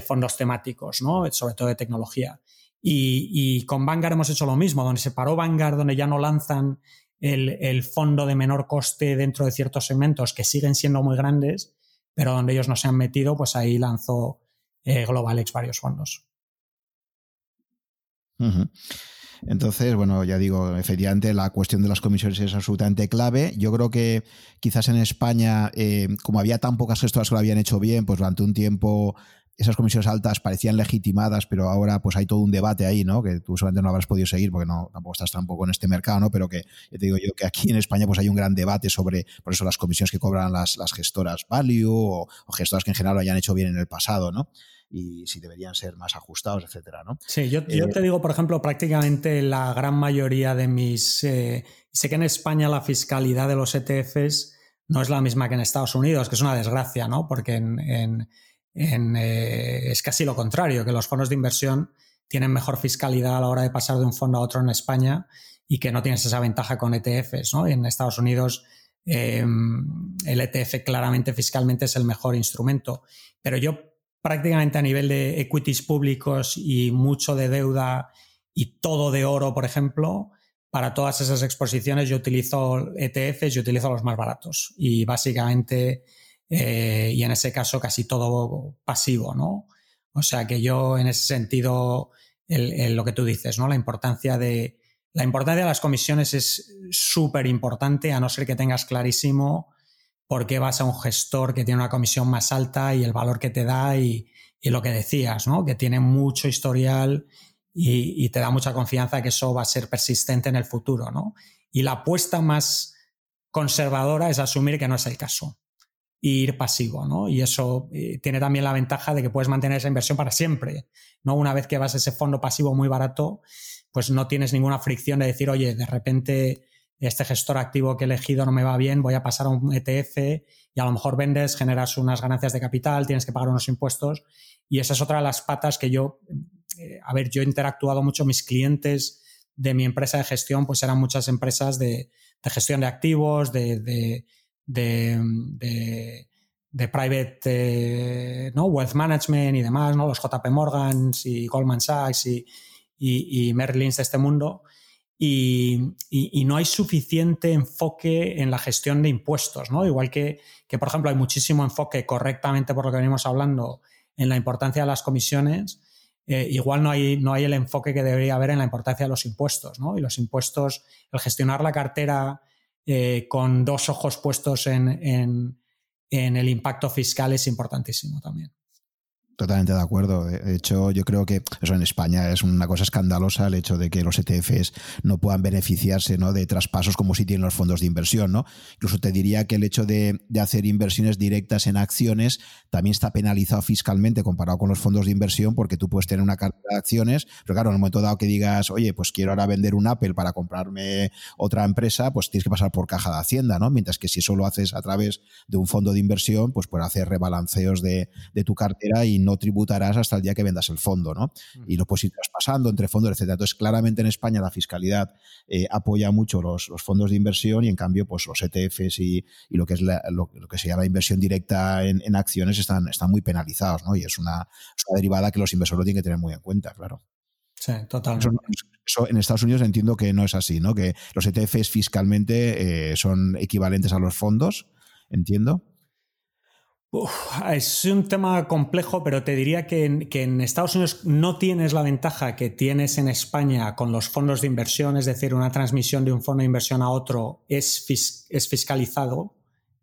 fondos temáticos, ¿no? sobre todo de tecnología. Y, con Vanguard hemos hecho lo mismo, donde se paró Vanguard, donde ya no lanzan el, fondo de menor coste dentro de ciertos segmentos que siguen siendo muy grandes, pero donde ellos no se han metido, pues ahí lanzó eh, GlobalX varios fondos. Entonces, bueno, ya digo, efectivamente la cuestión de las comisiones es absolutamente clave. Yo creo que quizás en España, eh, como había tan pocas gestoras que lo habían hecho bien, pues durante un tiempo esas comisiones altas parecían legitimadas, pero ahora pues hay todo un debate ahí, ¿no? Que tú solamente no habrás podido seguir porque no tampoco estás tampoco en este mercado, ¿no? Pero que te digo yo que aquí en España pues hay un gran debate sobre, por eso las comisiones que cobran las, las gestoras value o, o, gestoras que en general lo hayan hecho bien en el pasado, ¿no? Y si deberían ser más ajustados, etcétera, ¿no? Sí, yo, yo eh, te digo, por ejemplo, prácticamente la gran mayoría de mis... Eh, sé que en España la fiscalidad de los ETFs no es la misma que en Estados Unidos, que es una desgracia, ¿no? Porque en, eh, es casi lo contrario, que los fondos de inversión tienen mejor fiscalidad a la hora de pasar de un fondo a otro en España y que no tienes esa ventaja con ETFs, ¿no? en Estados Unidos el ETF claramente fiscalmente es el mejor instrumento. Pero yo prácticamente a nivel de equities públicos y mucho de deuda y todo de oro, por ejemplo, para todas esas exposiciones yo utilizo ETFs y utilizo los más baratos. Y básicamente, eh, y en ese caso casi todo pasivo, ¿no? O sea que yo en ese sentido, lo que tú dices, ¿no? La importancia de, la importancia de las comisiones es súper importante, a no ser que tengas clarísimo por qué vas a un gestor que tiene una comisión más alta y el valor que te da y, lo que decías, ¿no? Que tiene mucho historial y, te da mucha confianza que eso va a ser persistente en el futuro, ¿no? Y la apuesta más conservadora es asumir que no es el caso y ir pasivo, ¿no? Y eso eh, tiene también la ventaja de que puedes mantener esa inversión para siempre, ¿no? Una vez que vas a ese fondo pasivo muy barato, pues no tienes ninguna fricción de decir, oye, de repente este gestor activo que he elegido no me va bien, voy a pasar a un ETF y a lo mejor vendes, generas unas ganancias de capital, tienes que pagar unos impuestos. Y esa es otra de las patas que yo, eh, a ver, yo he interactuado mucho, mis clientes de mi empresa de gestión, pues eran muchas empresas de, gestión de activos, de, de, de, private eh, ¿no? wealth management y demás, ¿no? los JP Morgans y Goldman Sachs y, y, y Lynch de este mundo y, no hay suficiente enfoque en la gestión de impuestos, ¿no? Igual que, por ejemplo, hay muchísimo enfoque correctamente por lo que venimos hablando en la importancia de las comisiones, eh, igual no hay, no hay el enfoque que debería haber en la importancia de los impuestos, ¿no? Y los impuestos, el gestionar la cartera eh, con dos ojos puestos en el impacto fiscal es importantísimo también. Totalmente de acuerdo. De hecho, yo creo que eso en España es una cosa escandalosa el hecho de que los ETFs no puedan beneficiarse ¿no? de traspasos como si tienen los fondos de inversión. ¿no? Incluso te diría que el hecho de, hacer inversiones directas en acciones también está penalizado fiscalmente comparado con los fondos de inversión porque tú puedes tener una cartera de acciones, pero claro, en el momento dado que digas, oye, pues quiero ahora vender un Apple para comprarme otra empresa, pues tienes que pasar por caja de Hacienda, ¿no? Mientras que si eso lo haces a través de un fondo de inversión, pues puedes hacer rebalanceos de, de tu cartera y no no tributarás hasta el día que vendas el fondo, ¿no? Y lo puedes ir traspasando entre fondos, etcétera. Entonces, claramente en España la fiscalidad eh, apoya mucho los, fondos de inversión y en cambio, pues los ETFs y, lo que es lo, que se llama inversión directa en, acciones están, están muy penalizados, ¿no? Y es una, derivada que los inversores lo tienen que tener muy en cuenta, claro. Sí, totalmente. en Estados Unidos entiendo que no es así, ¿no? Que los ETFs fiscalmente eh, son equivalentes a los fondos, entiendo es un tema complejo, pero te diría que en, Estados Unidos no tienes la ventaja que tienes en España con los fondos de inversión, es decir, una transmisión de un fondo de inversión a otro es, fiscalizado,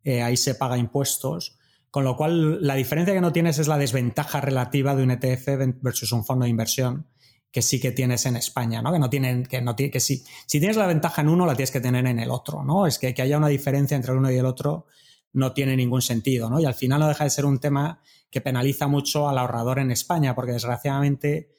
eh, ahí se paga impuestos, con lo cual la diferencia que no tienes es la desventaja relativa de un ETF versus un fondo de inversión que sí que tienes en España, ¿no? Que no tienen, que no que si, si tienes la ventaja en uno, la tienes que tener en el otro, ¿no? Es que haya una diferencia entre el uno y el otro no tiene ningún sentido, ¿no? Y al final no deja de ser un tema que penaliza mucho al ahorrador en España, porque desgraciadamente,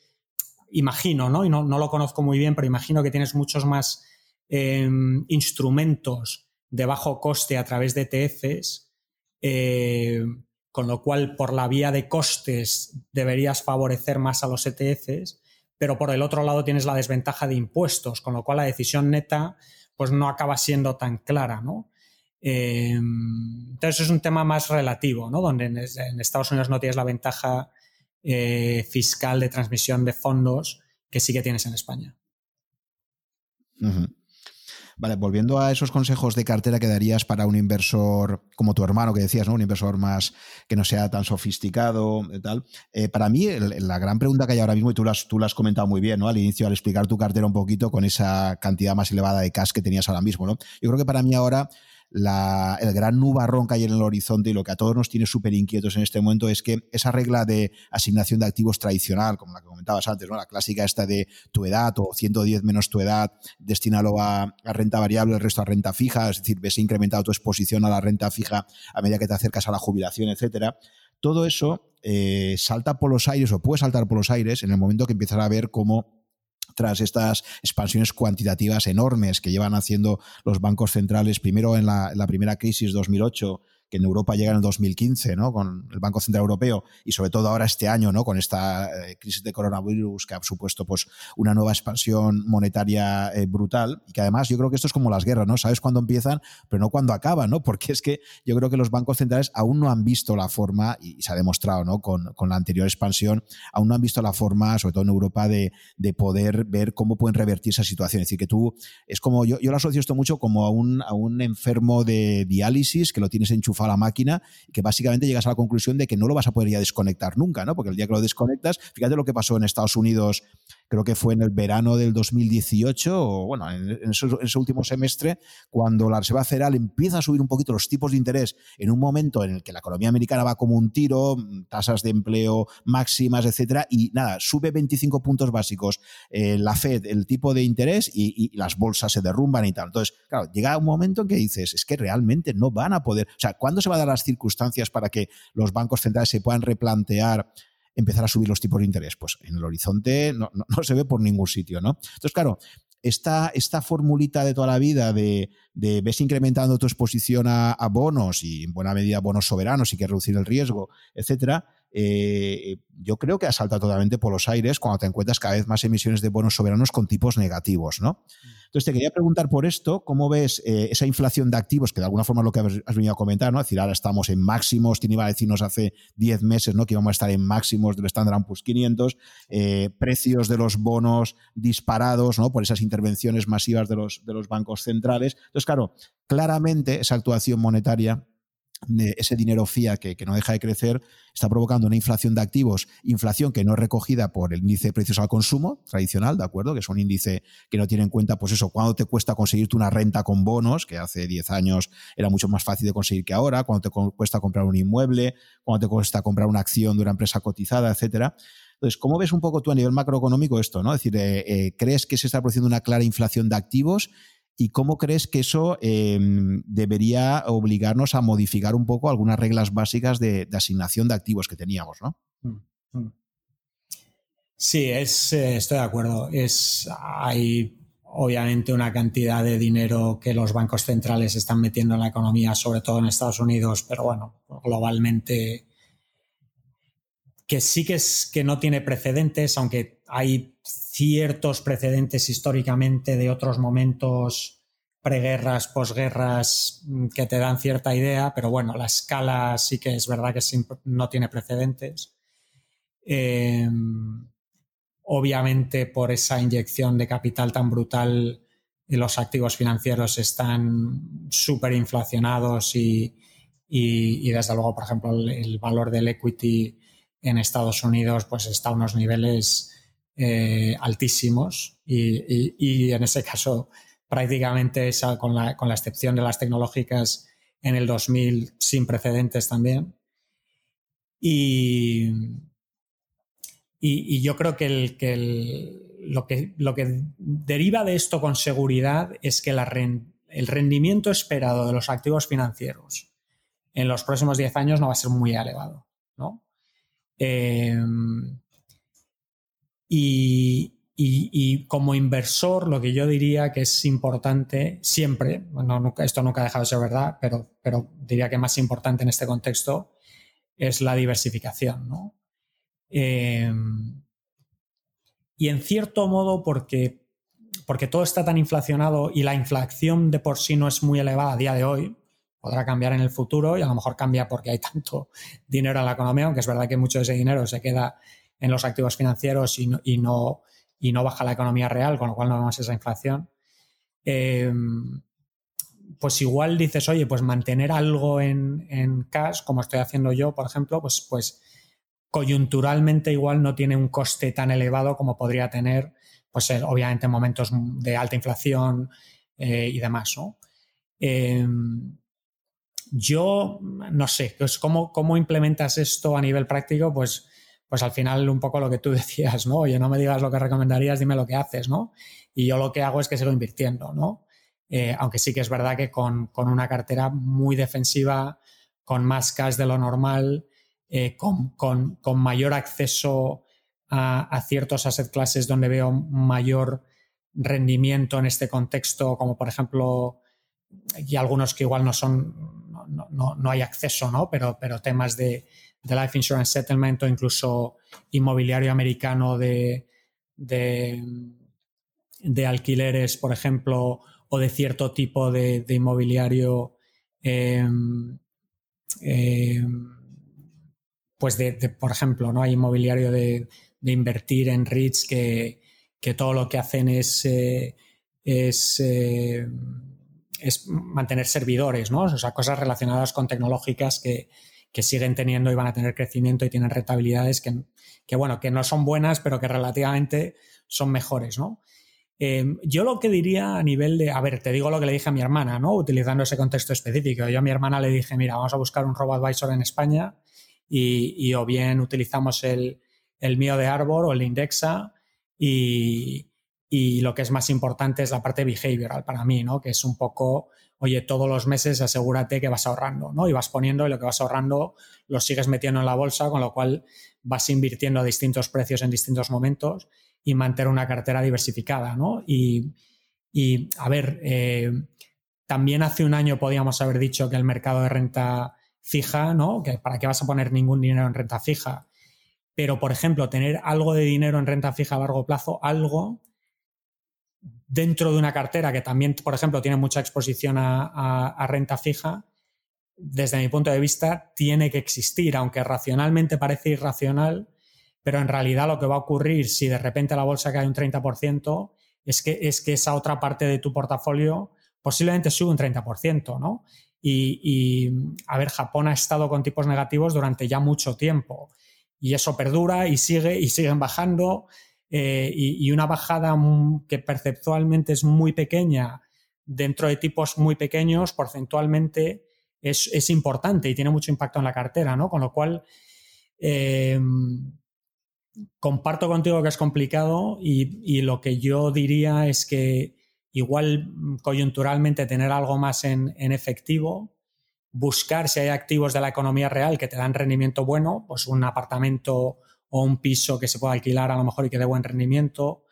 imagino, ¿no? Y no, lo conozco muy bien, pero imagino que tienes muchos más em, instrumentos de bajo coste a través de ETFs, eh, con lo cual por la vía de costes deberías favorecer más a los ETFs, pero por el otro lado tienes la desventaja de impuestos, con lo cual la decisión neta pues no acaba siendo tan clara, ¿no? Em, entonces es un tema más relativo, ¿no? Donde en, Estados Unidos no tienes la ventaja eh, fiscal de transmisión de fondos que sí que tienes en España. Vale, volviendo a esos consejos de cartera que darías para un inversor como tu hermano que decías, ¿no? Un inversor más que no sea tan sofisticado y tal. Eh, para mí, la gran pregunta que hay ahora mismo, y tú lo, has, tú has comentado muy bien, ¿no? Al inicio, al explicar tu cartera un poquito con esa cantidad más elevada de cash que tenías ahora mismo, ¿no? Yo creo que para mí ahora el gran nubarrón que hay en el horizonte y lo que a todos nos tiene súper inquietos en este momento es que esa regla de asignación de activos tradicional, como la que comentabas antes, ¿no? la clásica esta de tu edad o 110 menos tu edad, destínalo a, renta variable, el resto a renta fija, es decir, ves incrementado tu exposición a la renta fija a medida que te acercas a la jubilación, etcétera. Todo eso eh, salta por los aires o puede saltar por los aires en el momento que empiezas a ver cómo tras estas expansiones cuantitativas enormes que llevan haciendo los bancos centrales, primero en la, en la primera crisis 2008 que en Europa llega en el 2015, ¿no? Con el Banco Central Europeo y sobre todo ahora este año, ¿no? Con esta eh, crisis de coronavirus que ha supuesto pues una nueva expansión monetaria eh, brutal y que además yo creo que esto es como las guerras, ¿no? Sabes cuándo empiezan, pero no cuándo acaban, ¿no? Porque es que yo creo que los bancos centrales aún no han visto la forma, y se ha demostrado, ¿no? Con, con la anterior expansión, aún no han visto la forma, sobre todo en Europa, de, de, poder ver cómo pueden revertir esa situación. Es decir, que tú, es como, yo, yo lo asocio esto mucho como a un, a un enfermo de diálisis que lo tienes enchufado a la máquina que básicamente llegas a la conclusión de que no lo vas a poder ya desconectar nunca, ¿no? Porque el día que lo desconectas, fíjate lo que pasó en Estados Unidos creo que fue en el verano del 2018, o bueno, en, ese, último semestre, cuando la Reserva Federal empieza a subir un poquito los tipos de interés en un momento en el que la economía americana va como un tiro, tasas de empleo máximas, etcétera, y nada, sube 25 puntos básicos eh, la Fed, el tipo de interés, y, y, las bolsas se derrumban y tal. Entonces, claro, llega un momento en que dices, es que realmente no van a poder, o sea, ¿cuándo se van a dar las circunstancias para que los bancos centrales se puedan replantear empezar a subir los tipos de interés? Pues en el horizonte no, se ve por ningún sitio, ¿no? Entonces, claro, esta, esta formulita de toda la vida de, de ves incrementando tu exposición a, a, bonos y en buena medida bonos soberanos y que reducir el riesgo, etcétera, eh, yo creo que ha saltado totalmente por los aires cuando te encuentras cada vez más emisiones de bonos soberanos con tipos negativos, ¿no? Entonces te quería preguntar por esto, ¿cómo ves eh, esa inflación de activos, que de alguna forma es lo que has venido a comentar, ¿no? Es decir, ahora estamos en máximos, tiene iba a decirnos hace 10 meses, ¿no? Que íbamos a estar en máximos del Standard Poor's 500, eh, precios de los bonos disparados, ¿no? Por esas intervenciones masivas de los, de los bancos centrales. Entonces, claro, claramente esa actuación monetaria ese dinero fía que, no deja de crecer está provocando una inflación de activos, inflación que no es recogida por el índice de precios al consumo tradicional, ¿de acuerdo? Que es un índice que no tiene en cuenta, pues eso, cuánto te cuesta conseguirte una renta con bonos, que hace 10 años era mucho más fácil de conseguir que ahora, cuánto te cuesta comprar un inmueble, cuánto te cuesta comprar una acción de una empresa cotizada, etcétera. Entonces, ¿cómo ves un poco tú a nivel macroeconómico esto? ¿no? Es decir, eh, eh, ¿crees que se está produciendo una clara inflación de activos? ¿Y cómo crees que eso em, debería obligarnos a modificar un poco algunas reglas básicas de, asignación de activos que teníamos, ¿no? Mm, mm. Sí, eh, estoy de acuerdo. Es, hay obviamente una cantidad de dinero que los bancos centrales están metiendo en la economía, sobre todo en Estados Unidos, pero bueno, globalmente que sí que es que no tiene precedentes, aunque hay ciertos precedentes históricamente de otros momentos preguerras, posguerras mm, que te dan cierta idea, pero bueno, la escala sí que es verdad que no tiene precedentes. Em, obviamente por esa inyección de capital tan brutal los activos financieros están súper inflacionados y, desde luego, por ejemplo, el, valor del equity en Estados Unidos pues está a unos niveles eh, altísimos y, en ese caso prácticamente esa, con, la, con la excepción de las tecnológicas en el 2000 sin precedentes también. Y, y, yo creo que, el, que lo que lo que deriva de esto con seguridad es que el rendimiento esperado de los activos financieros en los próximos 10 años no va a ser muy elevado. ¿no? Eh, y, como inversor, lo que yo diría que es importante siempre, bueno, esto nunca ha dejado de ser verdad, pero, diría que más importante en este contexto es la diversificación. Eh, y en cierto modo, porque, porque todo está tan inflacionado y la inflación de por sí no es muy elevada a día de hoy, podrá cambiar en el futuro y a lo mejor cambia porque hay tanto dinero en la economía, aunque es verdad que mucho de ese dinero se queda en los activos financieros y no, y no baja la economía real, con lo cual no vemos esa inflación, em, pues igual dices, oye, pues mantener algo en, cash, como estoy haciendo yo, por ejemplo, pues, pues coyunturalmente igual no tiene un coste tan elevado como podría tener, pues eh, obviamente en momentos de alta inflación eh, y demás, ¿no? Em, yo no sé, pues ¿cómo, ¿cómo implementas esto a nivel práctico? Pues pues al final un poco lo que tú decías, ¿no? Oye, no me digas lo que recomendarías, dime lo que haces, ¿no? Y yo lo que hago es que sigo invirtiendo, ¿no? Eh, aunque sí que es verdad que con, una cartera muy defensiva, con más cash de lo normal, eh, con, mayor acceso a, ciertos asset classes donde veo mayor rendimiento en este contexto, como por ejemplo, y algunos que igual no son, no, no hay acceso, ¿no? Pero, pero temas de, de life insurance settlement o incluso inmobiliario americano de, de, alquileres, por ejemplo, o de cierto tipo de, inmobiliario, em, em, pues de, por ejemplo, ¿no? Hay inmobiliario de, invertir en REITs que, todo lo que hacen es, eh, es, eh, es mantener servidores, ¿no? O sea, cosas relacionadas con tecnológicas que, que siguen teniendo y van a tener crecimiento y tienen rentabilidades que, que bueno, que no son buenas, pero que relativamente son mejores, ¿no? Eh, yo lo que diría a nivel de, a ver, te digo lo que le dije a mi hermana, ¿no? Utilizando ese contexto específico. Yo a mi hermana le dije, mira, vamos a buscar un robo advisor en España y, o bien utilizamos el, el, mío de Arbor o el Indexa y, y, lo que es más importante es la parte behavioral para mí, ¿no? Que es un poco oye, todos los meses asegúrate que vas ahorrando, ¿no? Y vas poniendo y lo que vas ahorrando lo sigues metiendo en la bolsa, con lo cual vas invirtiendo a distintos precios en distintos momentos y mantener una cartera diversificada, ¿no? Y, a ver, eh, también hace un año podíamos haber dicho que el mercado de renta fija, ¿no? Que para qué vas a poner ningún dinero en renta fija. Pero, por ejemplo, tener algo de dinero en renta fija a largo plazo, algo dentro de una cartera que también, por ejemplo, tiene mucha exposición a, renta fija, desde mi punto de vista, tiene que existir, aunque racionalmente parece irracional, pero en realidad lo que va a ocurrir si de repente la bolsa cae un 30%, es que, es que esa otra parte de tu portafolio posiblemente sube un 30%, ¿no? Y, y, a ver, Japón ha estado con tipos negativos durante ya mucho tiempo y eso perdura y sigue y siguen bajando eh, y, una bajada que perceptualmente es muy pequeña dentro de tipos muy pequeños, porcentualmente es, importante y tiene mucho impacto en la cartera, ¿no? Con lo cual, eh, comparto contigo que es complicado y, lo que yo diría es que igual coyunturalmente tener algo más en, en efectivo, buscar si hay activos de la economía real que te dan rendimiento bueno, pues un apartamento o un piso que se pueda alquilar a lo mejor y que dé buen rendimiento,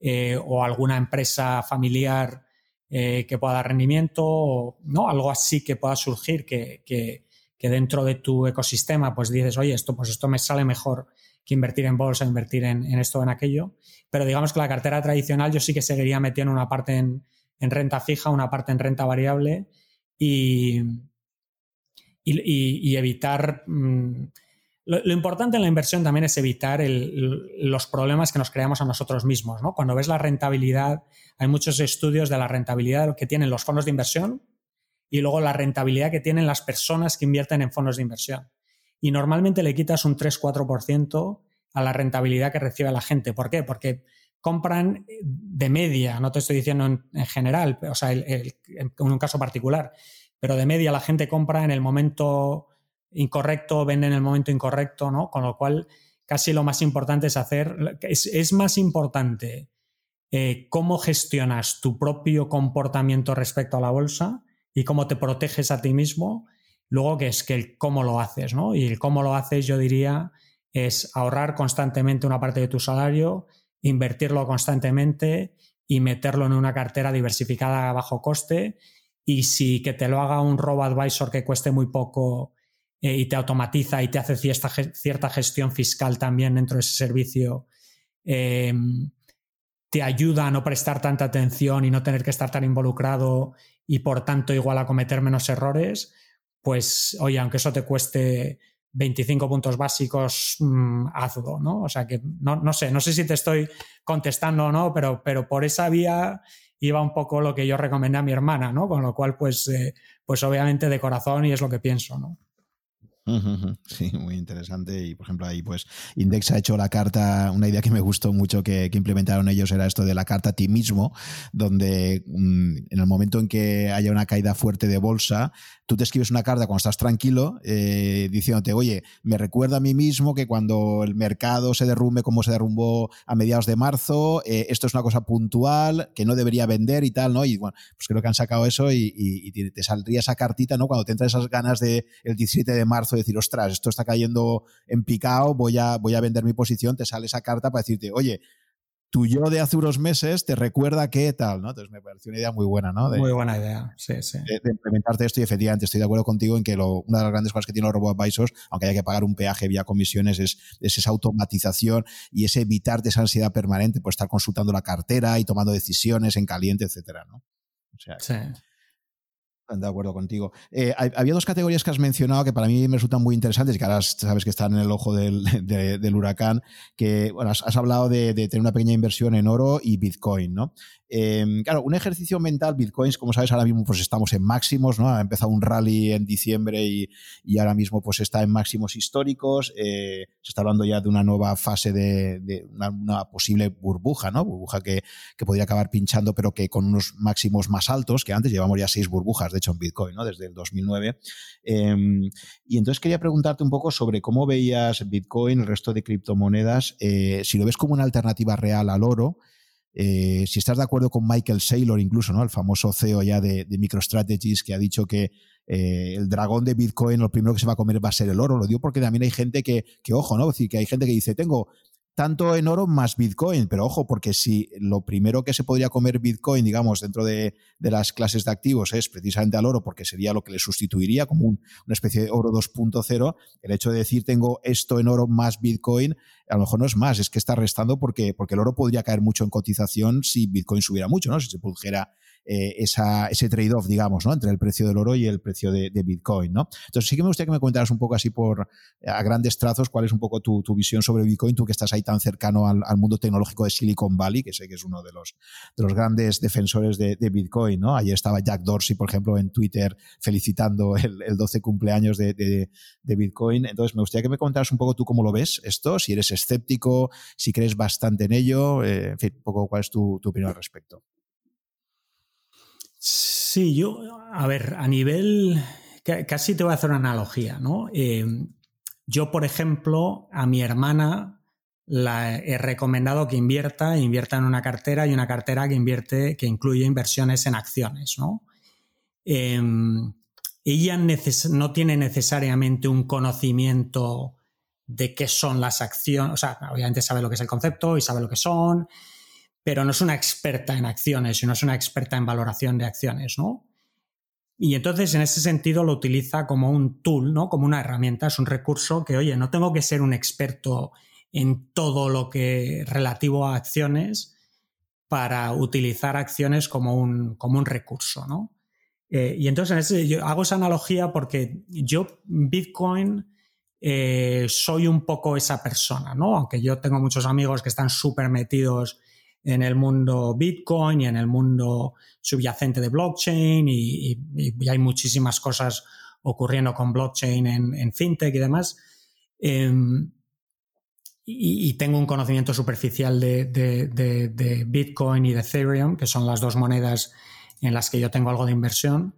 eh, o alguna empresa familiar eh, que pueda dar rendimiento, o, ¿no? algo así que pueda surgir que, que, dentro de tu ecosistema pues dices, oye, esto, pues esto me sale mejor que invertir en bolsa, invertir en, esto o en aquello. Pero digamos que la cartera tradicional yo sí que seguiría metiendo una parte en, renta fija, una parte en renta variable y, y, evitar... Mm, lo, importante en la inversión también es evitar los problemas que nos creamos a nosotros mismos. ¿no? Cuando ves la rentabilidad, hay muchos estudios de la rentabilidad que tienen los fondos de inversión y luego la rentabilidad que tienen las personas que invierten en fondos de inversión. Y normalmente le quitas un 3-4% a la rentabilidad que recibe la gente. ¿Por qué? Porque compran de media, no te estoy diciendo en, general, o sea, en un caso particular, pero de media la gente compra en el momento incorrecto, vende en el momento incorrecto, ¿no? Con lo cual, casi lo más importante es hacer, es, más importante eh, cómo gestionas tu propio comportamiento respecto a la bolsa y cómo te proteges a ti mismo, luego que es que el cómo lo haces, ¿no? Y el cómo lo haces, yo diría, es ahorrar constantemente una parte de tu salario, invertirlo constantemente y meterlo en una cartera diversificada a bajo coste. Y si que te lo haga un robo advisor que cueste muy poco eh, y te automatiza y te hace cierta, cierta, gestión fiscal también dentro de ese servicio, em, te ayuda a no prestar tanta atención y no tener que estar tan involucrado y por tanto igual a cometer menos errores, pues oye, aunque eso te cueste 25 puntos básicos, mmm, hazlo, ¿no? O sea que no, no, sé, no sé si te estoy contestando o no, pero, pero por esa vía iba un poco lo que yo recomendé a mi hermana, ¿no? Con lo cual, pues, eh, pues obviamente de corazón y es lo que pienso, ¿no? Sí, muy interesante. Y por ejemplo, ahí pues Index ha hecho la carta, una idea que me gustó mucho que, implementaron ellos era esto de la carta a ti mismo, donde mm, en el momento en que haya una caída fuerte de bolsa, tú te escribes una carta cuando estás tranquilo eh, diciéndote, oye, me recuerda a mí mismo que cuando el mercado se derrumbe como se derrumbó a mediados de marzo, eh, esto es una cosa puntual que no debería vender y tal, ¿no? Y bueno, pues creo que han sacado eso y, te saldría esa cartita, ¿no? Cuando te entran esas ganas de el 17 de marzo de decir, ostras, esto está cayendo en picado, voy a, voy a vender mi posición, te sale esa carta para decirte, oye, tu yo de hace unos meses te recuerda qué tal, ¿no? Entonces me pareció una idea muy buena, ¿no? muy buena idea, sí, sí. De, implementarte esto y efectivamente estoy de acuerdo contigo en que una de las grandes cosas que tienen los robo-advisors, aunque haya que pagar un peaje vía comisiones, es, esa automatización y ese evitarte esa ansiedad permanente por estar consultando la cartera y tomando decisiones en caliente, etcétera, ¿no? O sea, sí. De acuerdo contigo. Eh, había dos categorías que has mencionado que para mí me resultan muy interesantes y que ahora sabes que están en el ojo del, huracán, que bueno, has, hablado de, de, tener una pequeña inversión en oro y Bitcoin, ¿no? Em, claro, un ejercicio mental, bitcoins, como sabes, ahora mismo pues estamos en máximos, ¿no? Ha empezado un rally en diciembre y, ahora mismo pues está en máximos históricos. Eh, se está hablando ya de una nueva fase de, una, posible burbuja, ¿no? Burbuja que, podría acabar pinchando, pero que con unos máximos más altos que antes. Llevamos ya seis burbujas, de hecho, en Bitcoin, ¿no? Desde el 2009. Em, y entonces quería preguntarte un poco sobre cómo veías Bitcoin, el resto de criptomonedas, eh, si lo ves como una alternativa real al oro. Eh, si estás de acuerdo con Michael Saylor, incluso, ¿no? El famoso CEO ya de, MicroStrategies, que ha dicho que eh, el dragón de Bitcoin lo primero que se va a comer va a ser el oro. Lo digo porque también hay gente que, que ojo, ¿no? Decir, que hay gente que dice, tengo tanto en oro más Bitcoin. Pero ojo, porque si lo primero que se podría comer Bitcoin, digamos, dentro de, las clases de activos es precisamente al oro, porque sería lo que le sustituiría como una especie de oro 2.0, el hecho de decir tengo esto en oro más Bitcoin, a lo mejor no es más, es que está restando porque, porque el oro podría caer mucho en cotización si Bitcoin subiera mucho, ¿no? Si se produjera eh, esa, ese trade-off, digamos, ¿no? entre el precio del oro y el precio de, Bitcoin. ¿no? Entonces sí que me gustaría que me comentaras un poco así por a grandes trazos cuál es un poco tu, visión sobre Bitcoin, tú que estás ahí tan cercano al, mundo tecnológico de Silicon Valley, que sé que es uno de los, de los grandes defensores de, Bitcoin. ¿no? Ayer estaba Jack Dorsey, por ejemplo, en Twitter felicitando el, 12 cumpleaños de, Bitcoin. Entonces me gustaría que me comentaras un poco tú cómo lo ves esto, si eres escéptico, si crees bastante en ello, eh, en fin, un poco cuál es tu opinión al respecto. Sí, yo, a ver, a nivel, casi te voy a hacer una analogía, ¿no? Em, yo, por ejemplo, a mi hermana la he recomendado que invierta, invierta en una cartera y una cartera que invierte, que incluye inversiones en acciones, ¿no? Em, ella no tiene necesariamente un conocimiento de qué son las acciones, o sea, obviamente sabe lo que es el concepto y sabe lo que son, pero no es una experta en acciones, sino es una experta en valoración de acciones, ¿no? Y entonces en ese sentido lo utiliza como un tool, ¿no? Como una herramienta, es un recurso que, oye, no tengo que ser un experto en todo lo que relativo a acciones para utilizar acciones como un, como un recurso, ¿no? Eh, y entonces yo hago esa analogía porque yo, Bitcoin, eh, soy un poco esa persona, ¿no? Aunque yo tengo muchos amigos que están súper metidos en el mundo Bitcoin y en el mundo subyacente de blockchain y, hay muchísimas cosas ocurriendo con blockchain en, fintech y demás. Em, y, tengo un conocimiento superficial de, Bitcoin y de Ethereum, que son las dos monedas en las que yo tengo algo de inversión.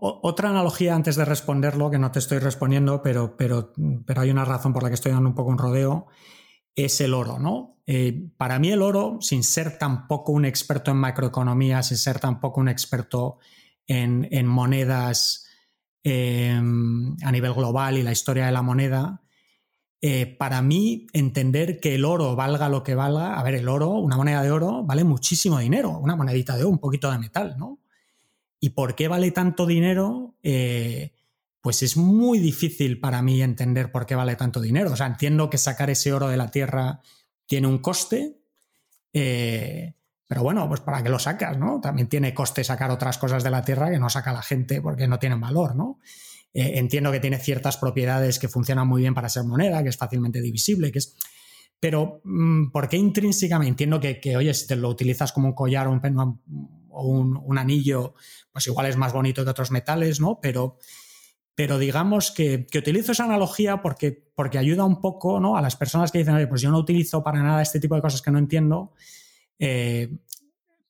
Otra analogía antes de responderlo, que no te estoy respondiendo, pero, pero, pero hay una razón por la que estoy dando un poco un rodeo, es el oro, ¿no? Eh, para mí el oro, sin ser tampoco un experto en macroeconomía, sin ser tampoco un experto en, monedas em, a nivel global y la historia de la moneda, eh, para mí entender que el oro valga lo que valga, a ver, el oro, una moneda de oro, vale muchísimo dinero, una monedita de oro, un poquito de metal, ¿no? ¿Y por qué vale tanto dinero? Eh, pues es muy difícil para mí entender por qué vale tanto dinero. O sea, entiendo que sacar ese oro de la tierra tiene un coste, eh, Pero bueno, pues ¿para qué lo sacas, no? También tiene coste sacar otras cosas de la Tierra que no saca la gente porque no tienen valor, ¿no? Eh, entiendo que tiene ciertas propiedades que funcionan muy bien para ser moneda, que es fácilmente divisible, que es... Pero, mm, ¿por qué intrínsecamente? Entiendo que, oye, si te lo utilizas como un collar o un, o un, anillo, pues igual es más bonito que otros metales, ¿no? Pero, pero digamos que, utilizo esa analogía porque, porque ayuda un poco ¿no? a las personas que dicen, pues yo no utilizo para nada este tipo de cosas que no entiendo. Eh,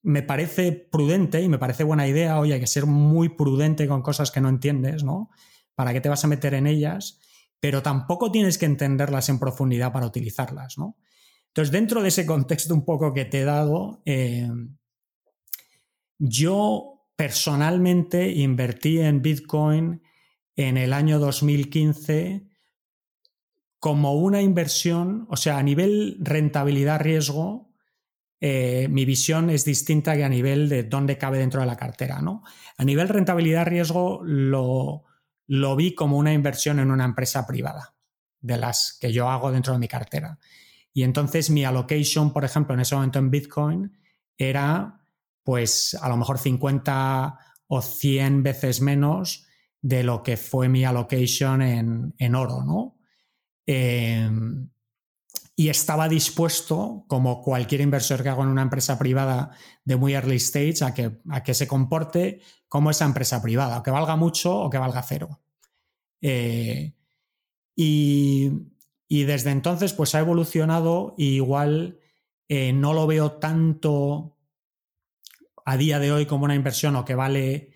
me parece prudente y me parece buena idea, oye, hay que ser muy prudente con cosas que no entiendes, ¿no? ¿Para qué te vas a meter en ellas? Pero tampoco tienes que entenderlas en profundidad para utilizarlas, ¿no? Entonces, dentro de ese contexto un poco que te he dado, eh, yo personalmente invertí en Bitcoin en el año 2015 como una inversión, o sea, a nivel rentabilidad-riesgo, eh, mi visión es distinta que a nivel de dónde cabe dentro de la cartera. ¿no? A nivel rentabilidad-riesgo lo, lo vi como una inversión en una empresa privada, de las que yo hago dentro de mi cartera. Y entonces mi allocation, por ejemplo, en ese momento en Bitcoin, era pues a lo mejor 50 o 100 veces menos de lo que fue mi allocation en, oro, ¿no? Em, y estaba dispuesto, como cualquier inversor que hago en una empresa privada de muy early stage, a que, a que se comporte como esa empresa privada, o que valga mucho o que valga cero. Eh, y, desde entonces, pues ha evolucionado y igual eh, no lo veo tanto a día de hoy como una inversión o que vale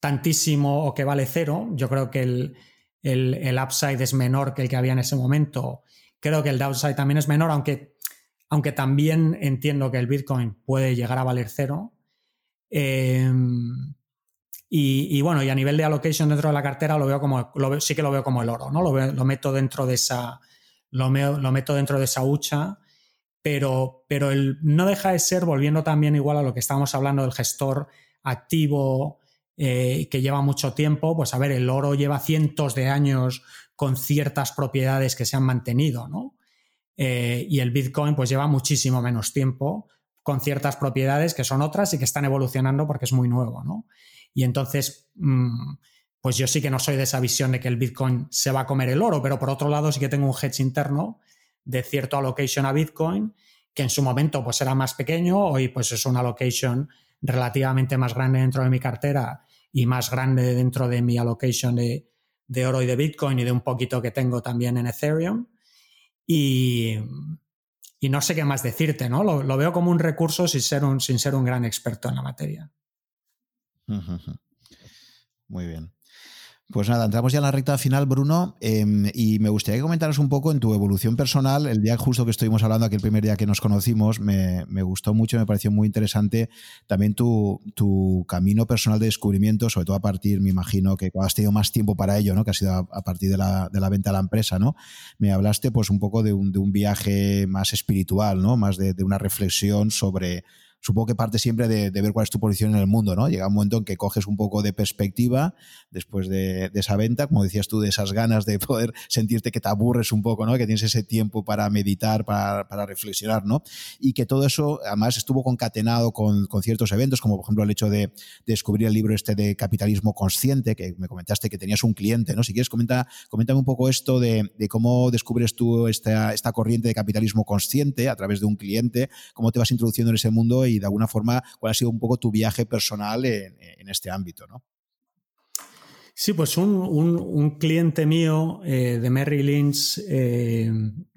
tantísimo o que vale cero. Yo creo que el, el, upside es menor que el que había en ese momento. Creo que el downside también es menor, aunque, aunque también entiendo que el Bitcoin puede llegar a valer cero. Em, y, bueno, y a nivel de allocation dentro de la cartera lo veo como, sí que lo veo como el oro, ¿no? Lo, lo meto dentro de esa, lo, meto dentro de esa hucha pero, pero el, no deja de ser, volviendo también igual a lo que estábamos hablando del gestor activo eh, que lleva mucho tiempo, pues a ver, el oro lleva cientos de años con ciertas propiedades que se han mantenido, ¿no? Eh, y el Bitcoin pues lleva muchísimo menos tiempo con ciertas propiedades que son otras y que están evolucionando porque es muy nuevo, ¿no? Y entonces, mm, pues yo sí que no soy de esa visión de que el Bitcoin se va a comer el oro, pero por otro lado sí que tengo un hedge interno de cierto allocation a Bitcoin, que en su momento pues era más pequeño, hoy pues es una allocation relativamente más grande dentro de mi cartera y más grande dentro de mi allocation de, oro y de Bitcoin y de un poquito que tengo también en Ethereum. Y, no sé qué más decirte, ¿no? Lo, veo como un recurso sin ser un, sin ser un gran experto en la materia. Muy bien. Pues nada, entramos ya en la recta final, Bruno, em, y me gustaría que un poco en tu evolución personal. El día justo que estuvimos hablando, aquel primer día que nos conocimos, me, gustó mucho, me pareció muy interesante también tu, camino personal de descubrimiento, sobre todo a partir, me imagino que has tenido más tiempo para ello, ¿no? que ha sido a, partir de la, venta a la empresa. ¿no? Me hablaste pues un poco de un, viaje más espiritual, ¿no? más de una reflexión sobre supongo que parte siempre de, ver cuál es tu posición en el mundo, ¿no? Llega un momento en que coges un poco de perspectiva después de, esa venta, como decías tú, de esas ganas de poder sentirte que te aburres un poco, ¿no? Que tienes ese tiempo para meditar, para, reflexionar, ¿no? Y que todo eso, además, estuvo concatenado con, ciertos eventos, como por ejemplo el hecho de, descubrir el libro este de capitalismo consciente, que me comentaste que tenías un cliente, ¿no? Si quieres, comenta, coméntame un poco esto de, cómo descubres tú esta, esta corriente de capitalismo consciente a través de un cliente, cómo te vas introduciendo en ese mundo y y de alguna forma cuál ha sido un poco tu viaje personal en, este ámbito, ¿no? Sí, pues un, cliente mío eh, de Merrill Lynch eh,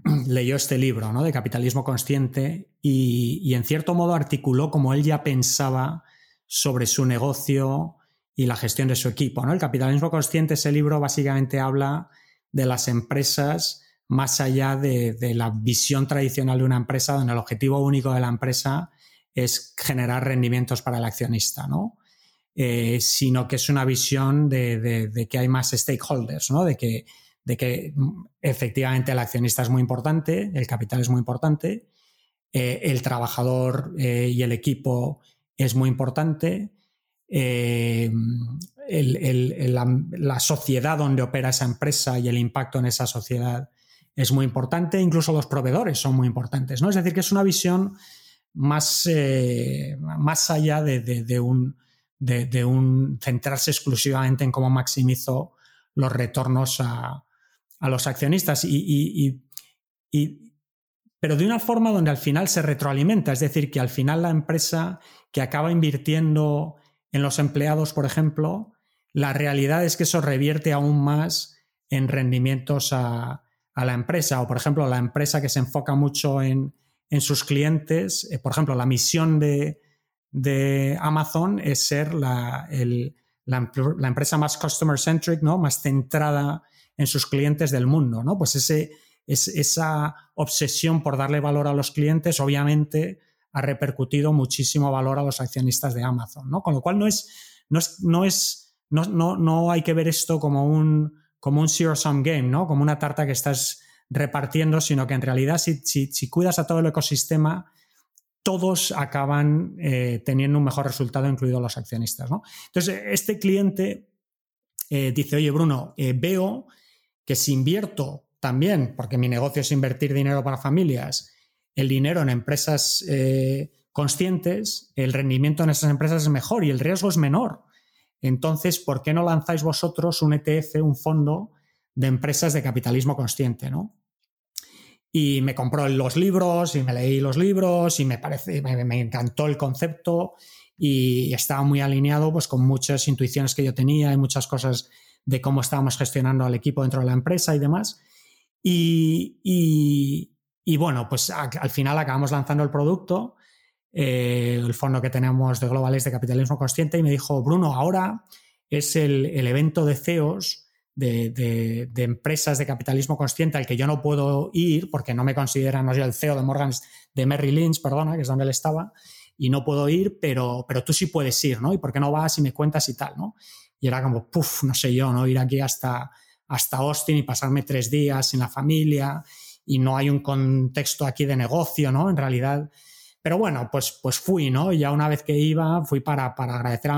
leyó este libro ¿no? de capitalismo consciente y, en cierto modo articuló como él ya pensaba sobre su negocio y la gestión de su equipo. ¿no? El capitalismo consciente, ese libro básicamente habla de las empresas más allá de, de la visión tradicional de una empresa, donde el objetivo único de la empresa es generar rendimientos para el accionista, ¿no? Eh, sino que es una visión de, que hay más stakeholders, ¿no? De que, de que mm, efectivamente el accionista es muy importante, el capital es muy importante, eh, el trabajador eh, y el equipo es muy importante, la, sociedad donde opera esa empresa y el impacto en esa sociedad es muy importante, incluso los proveedores son muy importantes, ¿no? Es decir, que es una visión más, eh, más allá de, un, de, un centrarse exclusivamente en cómo maximizo los retornos a, los accionistas. y, pero de una forma donde al final se retroalimenta, es decir, que al final la empresa que acaba invirtiendo en los empleados, por ejemplo, la realidad es que eso revierte aún más en rendimientos a, la empresa. O, por ejemplo, la empresa que se enfoca mucho en, sus clientes, eh, por ejemplo, la misión de, Amazon es ser la, la, empresa más customer-centric, ¿no? más centrada en sus clientes del mundo. ¿no? Pues ese, es, esa obsesión por darle valor a los clientes, obviamente, ha repercutido muchísimo valor a los accionistas de Amazon, ¿no? Con lo cual no es, no es, no es, no, no, hay que ver esto como un, como un zero-sum game, ¿no? Como una tarta que estás repartiendo, sino que en realidad si, cuidas a todo el ecosistema, todos acaban eh, teniendo un mejor resultado, incluidos los accionistas, ¿no? Entonces, este cliente eh, dice, oye, Bruno, eh, veo que si invierto también, porque mi negocio es invertir dinero para familias, el dinero en empresas conscientes, el rendimiento en esas empresas es mejor y el riesgo es menor. Entonces, ¿por qué no lanzáis vosotros un ETF, un fondo de empresas de capitalismo consciente? ¿no? Y me compró los libros y me leí los libros y me, parece, me, encantó el concepto y estaba muy alineado pues, con muchas intuiciones que yo tenía y muchas cosas de cómo estábamos gestionando al equipo dentro de la empresa y demás. Y, bueno, pues al final acabamos lanzando el producto, eh, el fondo que tenemos de Globales de Capitalismo Consciente, y me dijo, Bruno, ahora es el, evento de CEOs de, empresas de capitalismo consciente al que yo no puedo ir porque no me consideran, no soy el CEO de Morgan, de Merrill Lynch, perdona, que es donde él estaba, y no puedo ir, pero, pero tú sí puedes ir, ¿no? ¿Y por qué no vas y me cuentas y tal, ¿no? Y era como, puff, no sé yo, ¿no? Ir aquí hasta hasta Austin y pasarme tres días sin la familia y no hay un contexto aquí de negocio, ¿no? En realidad. Pero bueno, pues, pues fui, ¿no? Ya una vez que iba, fui para, para agradecer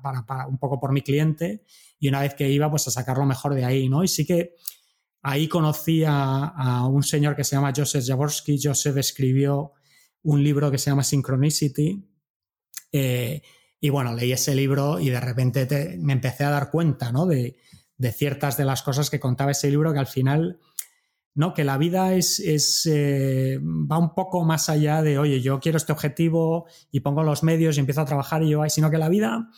para, un poco por mi cliente y una vez que iba, pues a sacar lo mejor de ahí, ¿no? Y sí que ahí conocí a, un señor que se llama Joseph Jaworski. Joseph escribió un libro que se llama Synchronicity. Eh, y bueno, leí ese libro y de repente me empecé a dar cuenta, ¿no? De, de ciertas de las cosas que contaba ese libro que al final, ¿no? Que la vida es, es eh, va un poco más allá de, oye, yo quiero este objetivo y pongo los medios y empiezo a trabajar y yo sino que la vida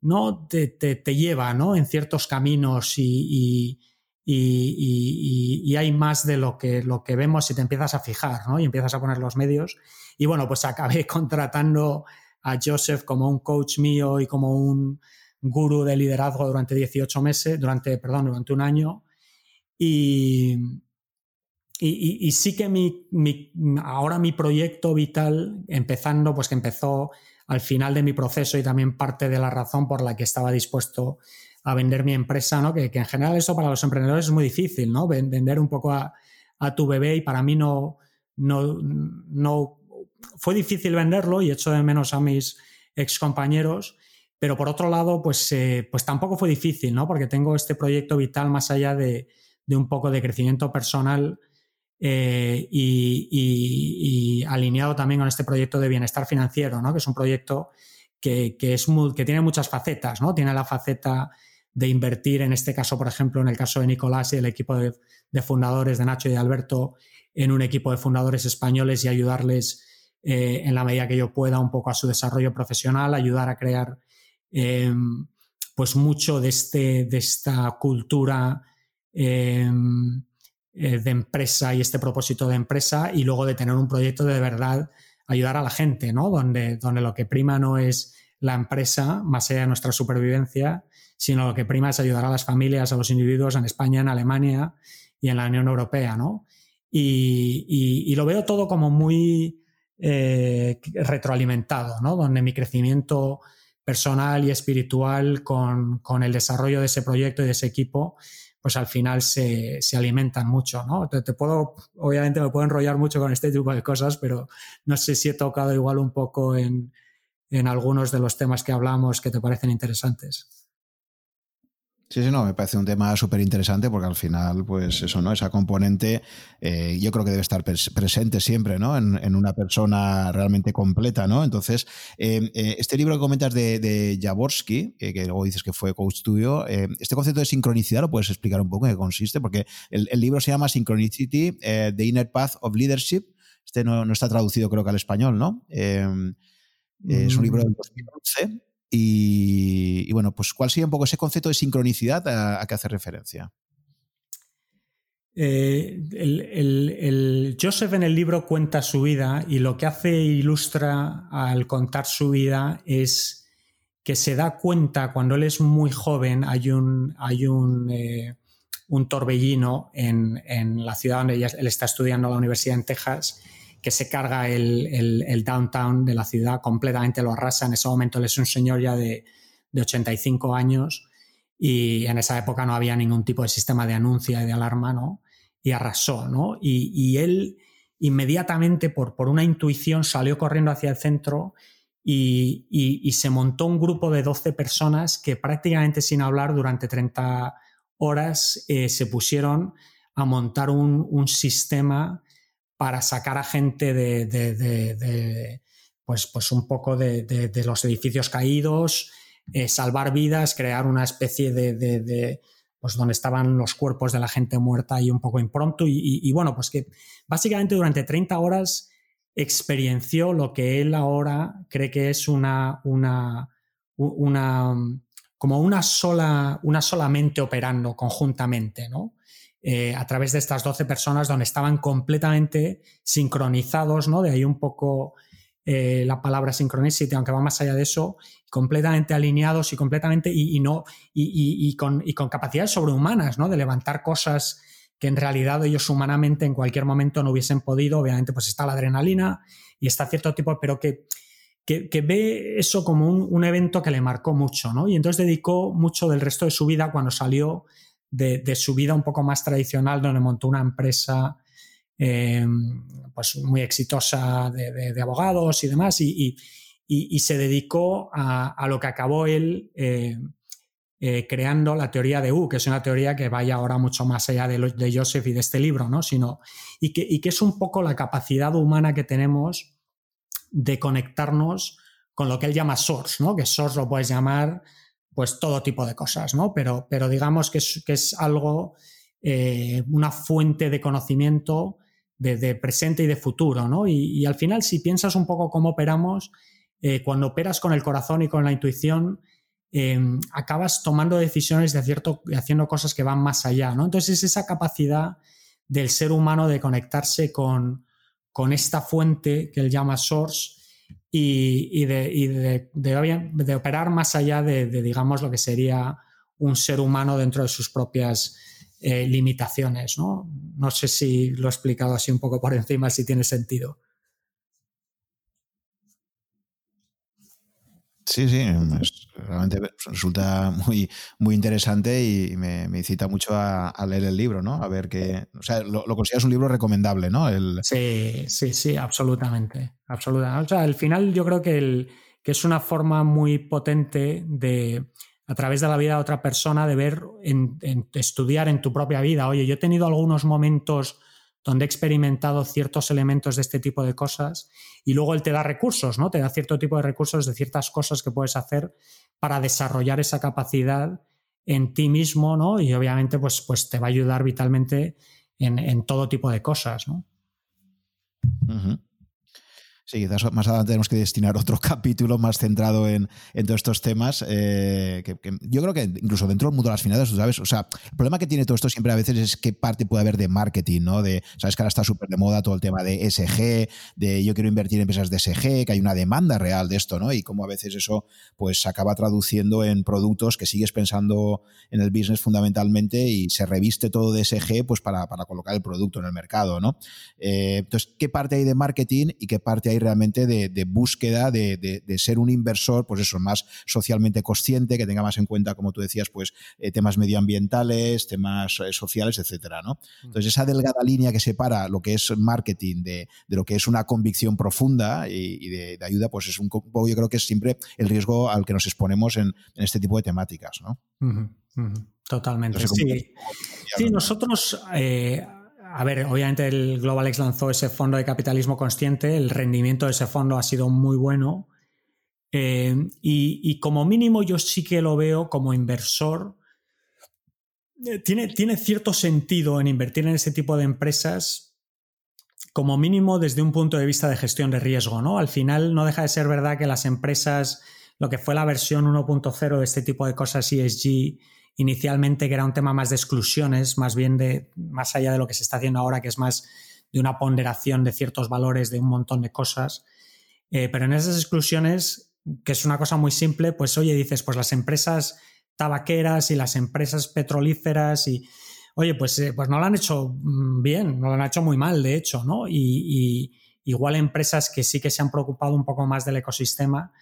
no te, te, lleva, ¿no? En ciertos caminos y, y, y, hay más de lo que, lo que vemos y te empiezas a fijar, ¿no? Y empiezas a poner los medios. Y bueno, pues acabé contratando a Joseph como un coach mío y como un, gurú de liderazgo durante 18 meses, durante, perdón, durante un año. Y, y, sí que mi, ahora mi proyecto vital, empezando, pues que empezó al final de mi proceso y también parte de la razón por la que estaba dispuesto a vender mi empresa, ¿no? que, en general eso para los emprendedores es muy difícil, ¿no? vender un poco a, a tu bebé y para mí no, no, no fue difícil venderlo y echo de menos a mis ex compañeros pero por otro lado, pues, eh, pues tampoco fue difícil, ¿no? Porque tengo este proyecto vital más allá de, un poco de crecimiento personal eh, y, alineado también con este proyecto de bienestar financiero, ¿no? Que es un proyecto que, es que tiene muchas facetas, ¿no? Tiene la faceta de invertir, en este caso, por ejemplo, en el caso de Nicolás y el equipo de, fundadores de Nacho y de Alberto, en un equipo de fundadores españoles y ayudarles eh, en la medida que yo pueda un poco a su desarrollo profesional, ayudar a crear Em, pues mucho de, este, de esta cultura eh, de empresa y este propósito de empresa y luego de tener un proyecto de, verdad ayudar a la gente, ¿no? Donde, donde lo que prima no es la empresa, más allá de nuestra supervivencia, sino lo que prima es ayudar a las familias, a los individuos en España, en Alemania y en la Unión Europea, ¿no? Y, lo veo todo como muy eh, retroalimentado, ¿no? Donde mi crecimiento personal y espiritual con, el desarrollo de ese proyecto y de ese equipo, pues al final se, alimentan mucho, ¿no? Te, puedo, obviamente me puedo enrollar mucho con este tipo de cosas, pero no sé si he tocado igual un poco en, algunos de los temas que hablamos que te parecen interesantes. Sí, sí, no, me parece un tema súper interesante porque al final, pues eso, ¿no? Esa componente eh, yo creo que debe estar presente siempre, ¿no? En, una persona realmente completa, ¿no? Entonces, em, eh, este libro que comentas de, de Jaworski, que luego dices que fue coach tuyo, eh, este concepto de sincronicidad lo puedes explicar un poco en qué consiste, porque el, libro se llama Synchronicity, The Inner Path of Leadership. Este no, está traducido creo que al español, ¿no? Em, es un libro del 2011 y, bueno, pues ¿cuál sería un poco ese concepto de sincronicidad a, que hace referencia? Eh, el, Joseph en el libro cuenta su vida y lo que hace e ilustra al contar su vida es que se da cuenta cuando él es muy joven, hay un, hay un, eh, un torbellino en, en, la ciudad donde él está estudiando la universidad en Texas que se carga el, downtown de la ciudad, completamente lo arrasa. En ese momento él es un señor ya de, 85 años y en esa época no había ningún tipo de sistema de anuncio y de alarma, ¿no? Y arrasó, ¿no? Y, él inmediatamente, por, por, una intuición, salió corriendo hacia el centro y, se montó un grupo de 12 personas que prácticamente sin hablar durante 30 horas eh, se pusieron a montar un, un sistema para sacar a gente de, pues, pues un poco de, los edificios caídos, eh, salvar vidas, crear una especie de, pues donde estaban los cuerpos de la gente muerta y un poco impronto. Y, bueno, pues que básicamente durante 30 horas experienció lo que él ahora cree que es una, una, una como una sola, una sola mente operando conjuntamente, ¿no? Eh, a través de estas 12 personas donde estaban completamente sincronizados, ¿no? De ahí un poco eh, la palabra synchronicity, aunque va más allá de eso, completamente alineados y completamente y, no y, con, capacidades sobrehumanas, ¿no? De levantar cosas que en realidad ellos humanamente en cualquier momento no hubiesen podido. Obviamente, pues está la adrenalina y está cierto tipo, pero que, que, ve eso como un, un, evento que le marcó mucho, ¿no? Y entonces dedicó mucho del resto de su vida cuando salió de, su vida un poco más tradicional, donde montó una empresa eh, pues muy exitosa de, abogados y demás, y, se dedicó a, lo que acabó él eh, eh, creando la teoría de U, que es una teoría que vaya ahora mucho más allá de, Joseph y de este libro, ¿no? Sino, y, que, y que es un poco la capacidad humana que tenemos de conectarnos con lo que él llama source, ¿no? Que source lo puedes llamar pues todo tipo de cosas, ¿no? Pero, pero digamos que es, que es algo, eh, una fuente de conocimiento de, presente y de futuro, ¿no? Y, al final, si piensas un poco cómo operamos, eh, cuando operas con el corazón y con la intuición, em, acabas tomando decisiones de cierto, y haciendo cosas que van más allá, ¿no? Entonces es esa capacidad del ser humano de conectarse con, con esta fuente que él llama source, y, de, operar más allá de, digamos, lo que sería un ser humano dentro de sus propias eh, limitaciones. ¿no? no sé si lo he explicado así un poco por encima, si tiene sentido. Sí, sí, realmente resulta muy, muy interesante y me, me incita mucho a, leer el libro, ¿no? A ver qué. O sea, lo, consideras un libro recomendable, ¿no? El... Sí, sí, sí, absolutamente. absolutamente. O sea, al final yo creo que, el, que es una forma muy potente de, a través de la vida de otra persona, de ver, en, estudiar en tu propia vida. Oye, yo he tenido algunos momentos donde he experimentado ciertos elementos de este tipo de cosas y luego él te da recursos, ¿no? Te da cierto tipo de recursos de ciertas cosas que puedes hacer para desarrollar esa capacidad en ti mismo, ¿no? Y obviamente pues, pues te va a ayudar vitalmente en, todo tipo de cosas, ¿no? Sí, quizás más adelante tenemos que destinar otro capítulo más centrado en, todos estos temas. Eh, que, yo creo que incluso dentro del mundo de las finanzas, tú sabes, o sea, el problema que tiene todo esto siempre a veces es qué parte puede haber de marketing, ¿no? De, sabes que ahora está súper de moda todo el tema de SG, de yo quiero invertir en empresas de SG, que hay una demanda real de esto, ¿no? Y cómo a veces eso pues se acaba traduciendo en productos que sigues pensando en el business fundamentalmente y se reviste todo de SG pues para, colocar el producto en el mercado, ¿no? Eh, entonces, ¿qué parte hay de marketing y qué parte hay realmente de, búsqueda de, ser un inversor, pues eso, más socialmente consciente, que tenga más en cuenta, como tú decías, pues eh, temas medioambientales, temas eh, sociales, etcétera, ¿no? Mm. Entonces, esa delgada línea que separa lo que es marketing de, lo que es una convicción profunda y, de, ayuda, pues es un poco, yo creo que es siempre el riesgo al que nos exponemos en, este tipo de temáticas, ¿no? Totalmente. sí. sí, nosotros, eh, a ver, obviamente el GlobalX lanzó ese fondo de capitalismo consciente, el rendimiento de ese fondo ha sido muy bueno. Eh, y, como mínimo yo sí que lo veo como inversor. Eh, tiene, tiene cierto sentido en invertir en ese tipo de empresas como mínimo desde un punto de vista de gestión de riesgo, ¿no? Al final no deja de ser verdad que las empresas, lo que fue la versión 1.0 de este tipo de cosas ESG, inicialmente que era un tema más de exclusiones, más bien de, más allá de lo que se está haciendo ahora, que es más de una ponderación de ciertos valores, de un montón de cosas. Eh, pero en esas exclusiones, que es una cosa muy simple, pues oye, dices, pues las empresas tabaqueras y las empresas petrolíferas y, oye, pues, eh, pues no lo han hecho mm, bien, no lo han hecho muy mal, de hecho, ¿no? y igual empresas que sí que se han preocupado un poco más del ecosistema,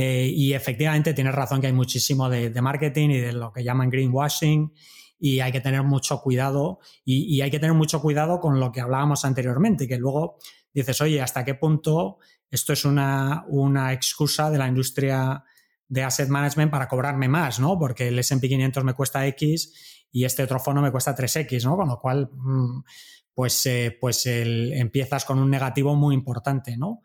eh, y efectivamente tienes razón que hay muchísimo de, marketing y de lo que llaman greenwashing y hay que tener mucho cuidado y, hay que tener mucho cuidado con lo que hablábamos anteriormente, que luego dices, oye, ¿hasta qué punto esto es una, una excusa de la industria de asset management para cobrarme más, ¿no? Porque el S&P 500 me cuesta X y este otro fondo me cuesta 3X, ¿no? Con lo cual, mm, pues, eh, pues empiezas con un negativo muy importante, ¿no?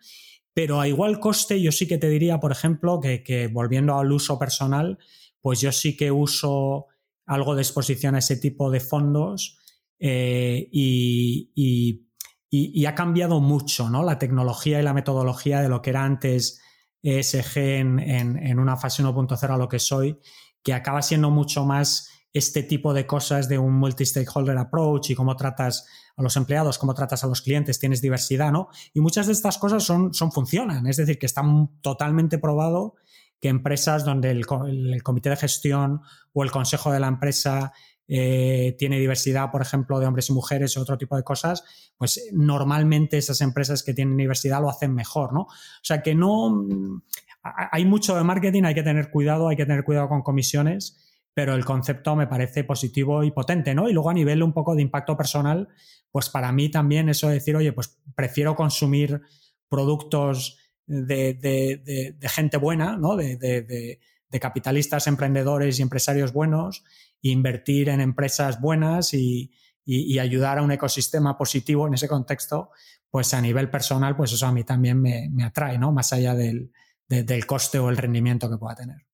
Pero a igual coste, yo sí que te diría, por ejemplo, que, volviendo al uso personal, pues yo sí que uso algo de exposición a ese tipo de fondos eh, y, ha cambiado mucho ¿no? la tecnología y la metodología de lo que era antes ESG en, en una fase 1.0 a lo que soy, que acaba siendo mucho más este tipo de cosas de un multi-stakeholder approach y cómo tratas a los empleados, cómo tratas a los clientes, tienes diversidad, ¿no? Y muchas de estas cosas son, son funcionan, es decir, que están totalmente probado que empresas donde el, comité de gestión o el consejo de la empresa eh, tiene diversidad, por ejemplo, de hombres y mujeres o otro tipo de cosas, pues normalmente esas empresas que tienen diversidad lo hacen mejor, ¿no? O sea que no... Hay mucho de marketing, hay que tener cuidado, hay que tener cuidado con comisiones, pero el concepto me parece positivo y potente, ¿no? Y luego a nivel un poco de impacto personal, pues para mí también eso de decir, oye, pues prefiero consumir productos de, gente buena, ¿no? De, capitalistas, emprendedores y empresarios buenos, invertir en empresas buenas y, ayudar a un ecosistema positivo en ese contexto, pues a nivel personal, pues eso a mí también me, atrae, ¿no? Más allá del coste o el rendimiento que pueda tener.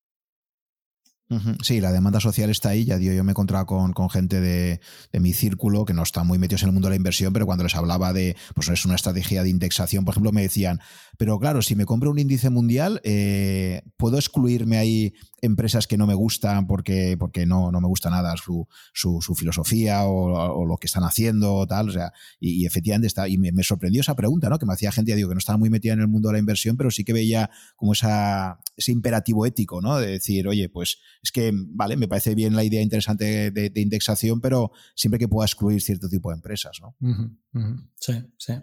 Sí, la demanda social está ahí. Ya digo, yo me he encontrado con, con gente de, de, mi círculo que no están muy metidos en el mundo de la inversión, pero cuando les hablaba de pues es una estrategia de indexación, por ejemplo, me decían, pero claro, si me compro un índice mundial, eh, ¿puedo excluirme ahí empresas que no me gustan porque, porque no, no me gusta nada su, su, filosofía o, lo que están haciendo o tal? O sea, y, efectivamente está, y me, sorprendió esa pregunta, ¿no? Que me hacía gente, digo, que no estaba muy metida en el mundo de la inversión, pero sí que veía como esa, ese imperativo ético, ¿no? De decir, oye, pues es que, vale, me parece bien la idea interesante de, indexación, pero siempre que pueda excluir cierto tipo de empresas, ¿no? Sí, sí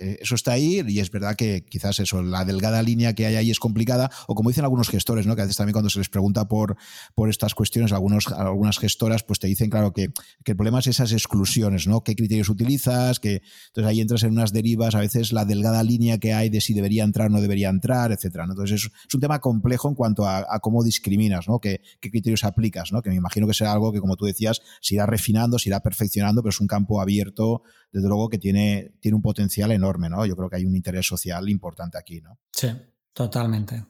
eso está ahí y es verdad que quizás eso, la delgada línea que hay ahí es complicada, o como dicen algunos gestores, ¿no? que a veces también cuando se les pregunta por, por estas cuestiones, algunos, algunas gestoras pues te dicen, claro, que, el problema es esas exclusiones, ¿no? ¿Qué criterios utilizas? Que, entonces ahí entras en unas derivas, a veces la delgada línea que hay de si debería entrar o no debería entrar, etcétera. Entonces es, un tema complejo en cuanto a, cómo discriminas, ¿no? ¿Qué, ¿Qué, criterios aplicas, ¿no? Que me imagino que será algo que, como tú decías, se irá refinando, se irá perfeccionando, pero es un campo abierto desde luego que tiene, tiene un potencial enorme, ¿no? Yo creo que hay un interés social importante aquí, ¿no? Sí, totalmente.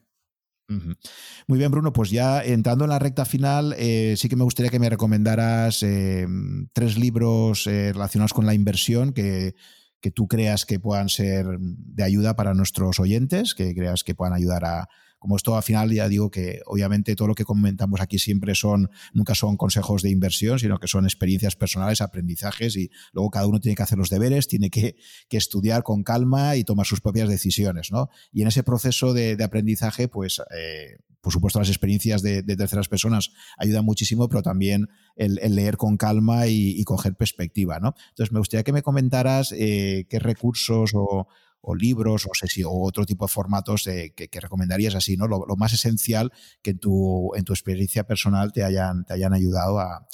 Muy bien, Bruno, pues ya entrando en la recta final, eh, sí que me gustaría que me recomendaras eh, tres libros eh, relacionados con la inversión que, que tú creas que puedan ser de ayuda para nuestros oyentes, que creas que puedan ayudar a, como esto al final ya digo que obviamente todo lo que comentamos aquí siempre son, nunca son consejos de inversión, sino que son experiencias personales, aprendizajes y luego cada uno tiene que hacer los deberes, tiene que, estudiar con calma y tomar sus propias decisiones, ¿no? Y en ese proceso de, aprendizaje, pues, eh, por supuesto, las experiencias de, terceras personas ayudan muchísimo, pero también el, leer con calma y, coger perspectiva, ¿no? Entonces, me gustaría que me comentaras eh, qué recursos o, o libros, o sé si, o otro tipo de formatos que, recomendarías así, ¿no? Lo, más esencial que en tu, en tu experiencia personal te hayan, te hayan ayudado a,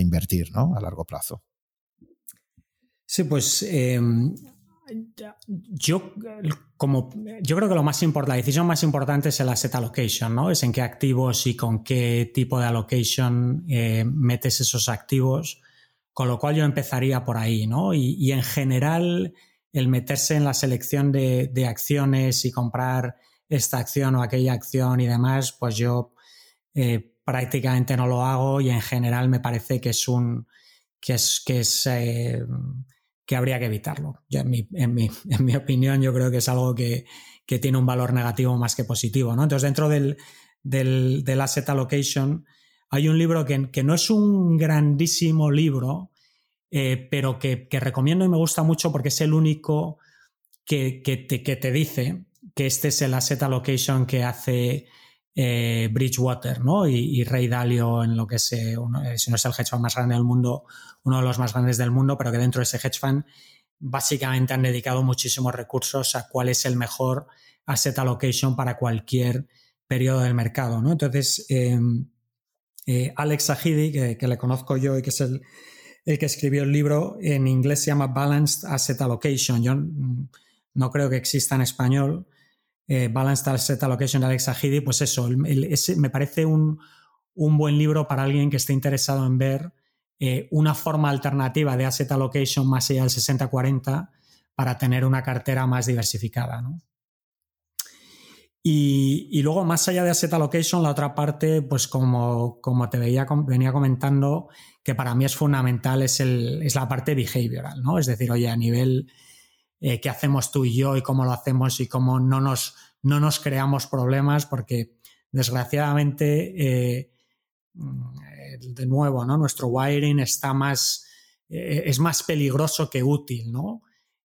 invertir, ¿no? A largo plazo. Sí, pues em, yo, como, yo creo que lo más la decisión más importante es el asset allocation, ¿no? Es en qué activos y con qué tipo de allocation eh, metes esos activos. Con lo cual yo empezaría por ahí, ¿no? Y, en general, el meterse en la selección de, acciones y comprar esta acción o aquella acción y demás, pues yo eh, prácticamente no lo hago y en general me parece que es un que es que es eh, que habría que evitarlo. en, mi, en, mi, en, mi, opinión, yo creo que es algo que, que, tiene un valor negativo más que positivo. ¿no? Entonces, dentro del, del, del asset allocation, hay un libro que, que, no es un grandísimo libro, eh, pero que, que, recomiendo y me gusta mucho porque es el único que, te, que, te, dice que este es el asset allocation que hace eh, Bridgewater ¿no? y, y, Ray Dalio en lo que es, eh, si no es el hedge fund más grande del mundo, uno de los más grandes del mundo, pero que dentro de ese hedge fund básicamente han dedicado muchísimos recursos a cuál es el mejor asset allocation para cualquier periodo del mercado. ¿no? Entonces, em, Alex Sahidi, que, le conozco yo y que es el, el, que escribió el libro, en inglés se llama Balanced Asset Allocation. Yo mm, no creo que exista en español. Eh, Balanced Asset Allocation de Alex Sahidi, pues eso, me parece un, un buen libro para alguien que esté interesado en ver eh, una forma alternativa de asset allocation más allá del 60-40 para tener una cartera más diversificada. Y, luego, más allá de asset allocation, la otra parte, pues como, como te veía, venía comentando, que para mí es fundamental, es, el, es la parte behavioral, ¿no? Es decir, oye, a nivel eh, qué hacemos tú y yo y cómo lo hacemos y cómo no nos, no nos creamos problemas, porque desgraciadamente eh, de nuevo, ¿no? Nuestro wiring está más, eh, es más peligroso que útil, ¿no?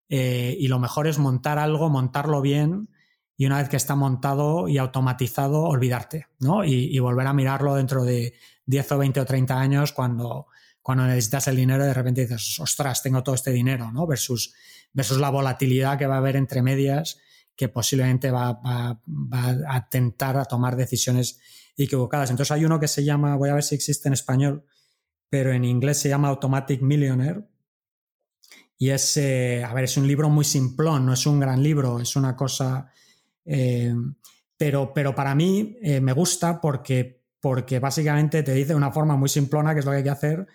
Eh, y lo mejor es montar algo, montarlo bien y una vez que está montado y automatizado, olvidarte, ¿no? Y, volver a mirarlo dentro de 10 o 20 o 30 años cuando, cuando necesitas el dinero y de repente dices, ostras, tengo todo este dinero, ¿no? Versus, versus la volatilidad que va a haber entre medias que posiblemente va, va, va a tentar a tomar decisiones equivocadas. Entonces hay uno que se llama, voy a ver si existe en español, pero en inglés se llama Automatic Millionaire. Y es, eh, a ver, es un libro muy simplón, no es un gran libro, es una cosa... Eh, pero, pero para mí eh, me gusta porque, porque básicamente te dice de una forma muy simplona, que es lo que hay que hacer,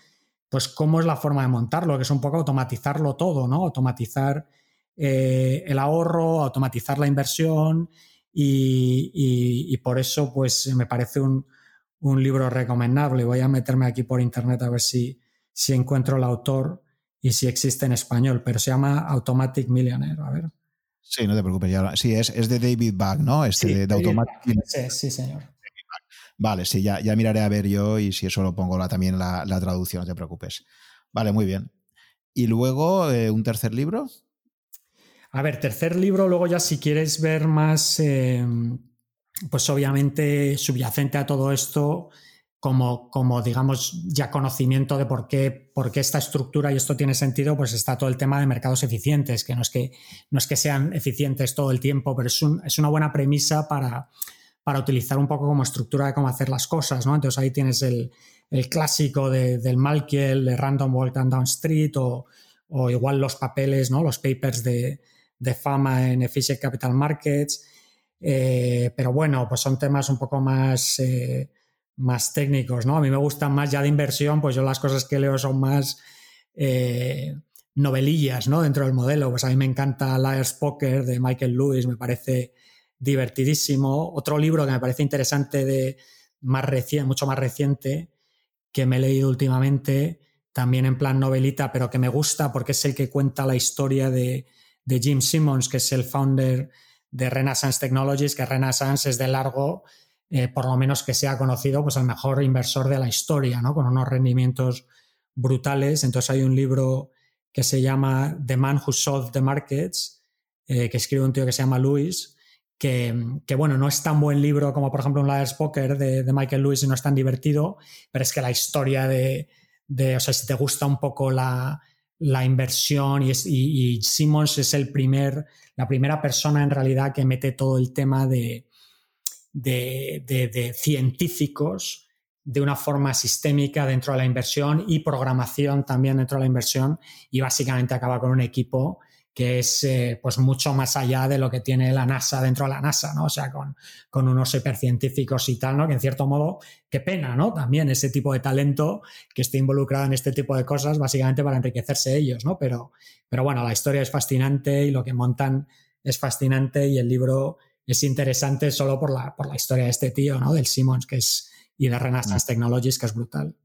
pues cómo es la forma de montarlo, que es un poco automatizarlo todo, ¿no? Automatizar el ahorro, automatizar la inversión, y, por eso pues me parece un, libro recomendable. Voy a meterme aquí por internet a ver si, si encuentro el autor y si existe en español, pero se llama Automatic Millionaire. A ver. Sí, no te preocupes. Ya, sí, es, es de David Bag, ¿no? Este de, Automatic Sí, sí, señor. Vale, sí, ya, ya miraré a ver yo y si eso lo pongo la, también la, la traducción, no te preocupes. Vale, muy bien. Y luego, eh, un tercer libro. A ver, tercer libro, luego ya si quieres ver más, eh, pues obviamente subyacente a todo esto, como, como, digamos ya conocimiento de por qué, por qué esta estructura y esto tiene sentido, pues está todo el tema de mercados eficientes, que no es que, no es que sean eficientes todo el tiempo, pero es una buena premisa para, para, utilizar un poco como estructura de cómo hacer las cosas, ¿no? Entonces ahí tienes el, el clásico de, del Malkiel, de Random Walk Down Street, o, o, igual los papeles, ¿no? Los papers de, de fama en Efficient Capital Markets. Eh, pero bueno, pues son temas un poco más, eh, más técnicos, ¿no? A mí me gustan más ya de inversión, pues yo las cosas que leo son más eh, novelillas, ¿no? Dentro del modelo. Pues a mí me encanta Liar's Poker de Michael Lewis, me parece divertidísimo. Otro libro que me parece interesante de más reciente, mucho más reciente, que me he leído últimamente, también en plan novelita, pero que me gusta porque es el que cuenta la historia de, de Jim Simmons, que es el founder de Renaissance Technologies, que Renaissance es de largo, eh, por lo menos que sea conocido, pues el mejor inversor de la historia, ¿no? Con unos rendimientos brutales. Entonces hay un libro que se llama The Man Who Solved the Markets, eh, que escribe un tío que se llama Lewis, que, bueno, no es tan buen libro como por ejemplo un Liar's Poker de, de, Michael Lewis y no es tan divertido, pero es que la historia de, de, o sea, si te gusta un poco la, la inversión y, y, Simmons es el primer, la primera persona en realidad que mete todo el tema de, de, científicos de una forma sistémica dentro de la inversión y programación también dentro de la inversión y básicamente acaba con un equipo que es eh, pues mucho más allá de lo que tiene la NASA dentro de la NASA, ¿no? O sea, con, con unos hipercientíficos y tal, ¿no? Que en cierto modo, qué pena, ¿no? También ese tipo de talento que esté involucrado en este tipo de cosas, básicamente para enriquecerse ellos, ¿no? Pero, pero bueno, la historia es fascinante y lo que montan es fascinante y el libro es interesante solo por la, por la historia de este tío, ¿no? Del Simmons, que es, y de Renaissance. Technologies, que es brutal.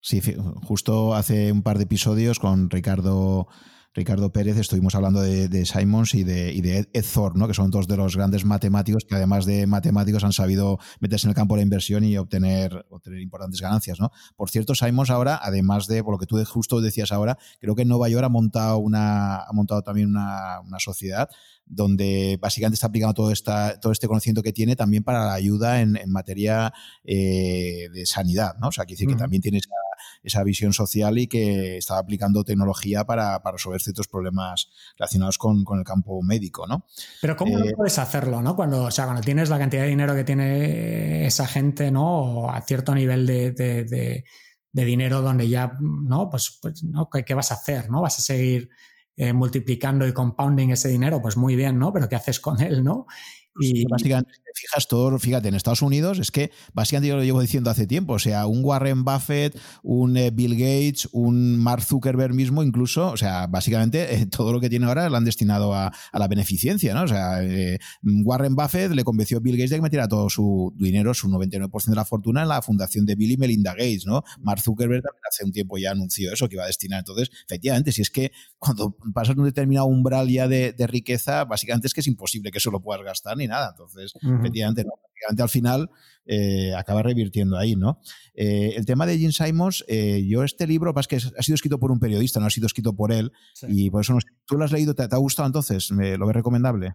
Sí, justo hace un par de episodios con Ricardo Ricardo Pérez estuvimos hablando de, Simons y de, y de Ed Thor, ¿no? que son dos de los grandes matemáticos que además de matemáticos han sabido meterse en el campo de la inversión y obtener, obtener importantes ganancias. ¿no? Por cierto, Simons ahora, además de, por lo que tú justo decías ahora, creo que en Nueva York ha montado, una, ha montado también una, una sociedad donde básicamente está aplicando todo, esta, todo este conocimiento que tiene también para la ayuda en, materia eh, de sanidad, ¿no? O sea, quiere decir que también tiene esa, visión social y que está aplicando tecnología para, resolver ciertos problemas relacionados con, el campo médico, ¿no? Pero ¿cómo eh, puedes hacerlo, no? Cuando, o sea, cuando tienes la cantidad de dinero que tiene esa gente, ¿no? O a cierto nivel de, dinero donde ya, ¿no? Pues, pues ¿no? ¿Qué, vas a hacer, no? Vas a seguir eh, multiplicando y compounding ese dinero, pues muy bien, ¿no? Pero ¿qué haces con él, no? Pues y básicamente, fijas todo, fíjate, en Estados Unidos es que básicamente yo lo llevo diciendo hace tiempo, o sea, un Warren Buffett, un eh, Bill Gates, un Mark Zuckerberg mismo, incluso, o sea, básicamente eh, todo lo que tiene ahora lo han destinado a, la beneficencia, ¿no? O sea, eh, Warren Buffett le convenció a Bill Gates de que metiera todo su dinero, su 99% de la fortuna en la fundación de Bill y Melinda Gates, ¿no? Mark Zuckerberg también hace un tiempo ya anunció eso, que iba a destinar. Entonces, efectivamente, si es que cuando pasas un determinado umbral ya de, de riqueza, básicamente es que es imposible que eso lo puedas gastar ni nada. Entonces, efectivamente, al final eh, acaba revirtiendo ahí, ¿no? Eh, el tema de Jim Simons, eh, yo este libro, es que ha sido escrito por un periodista, no ha sido escrito por él, y por eso no, tú lo has leído, ¿te, ha gustado entonces? ¿Lo ves recomendable?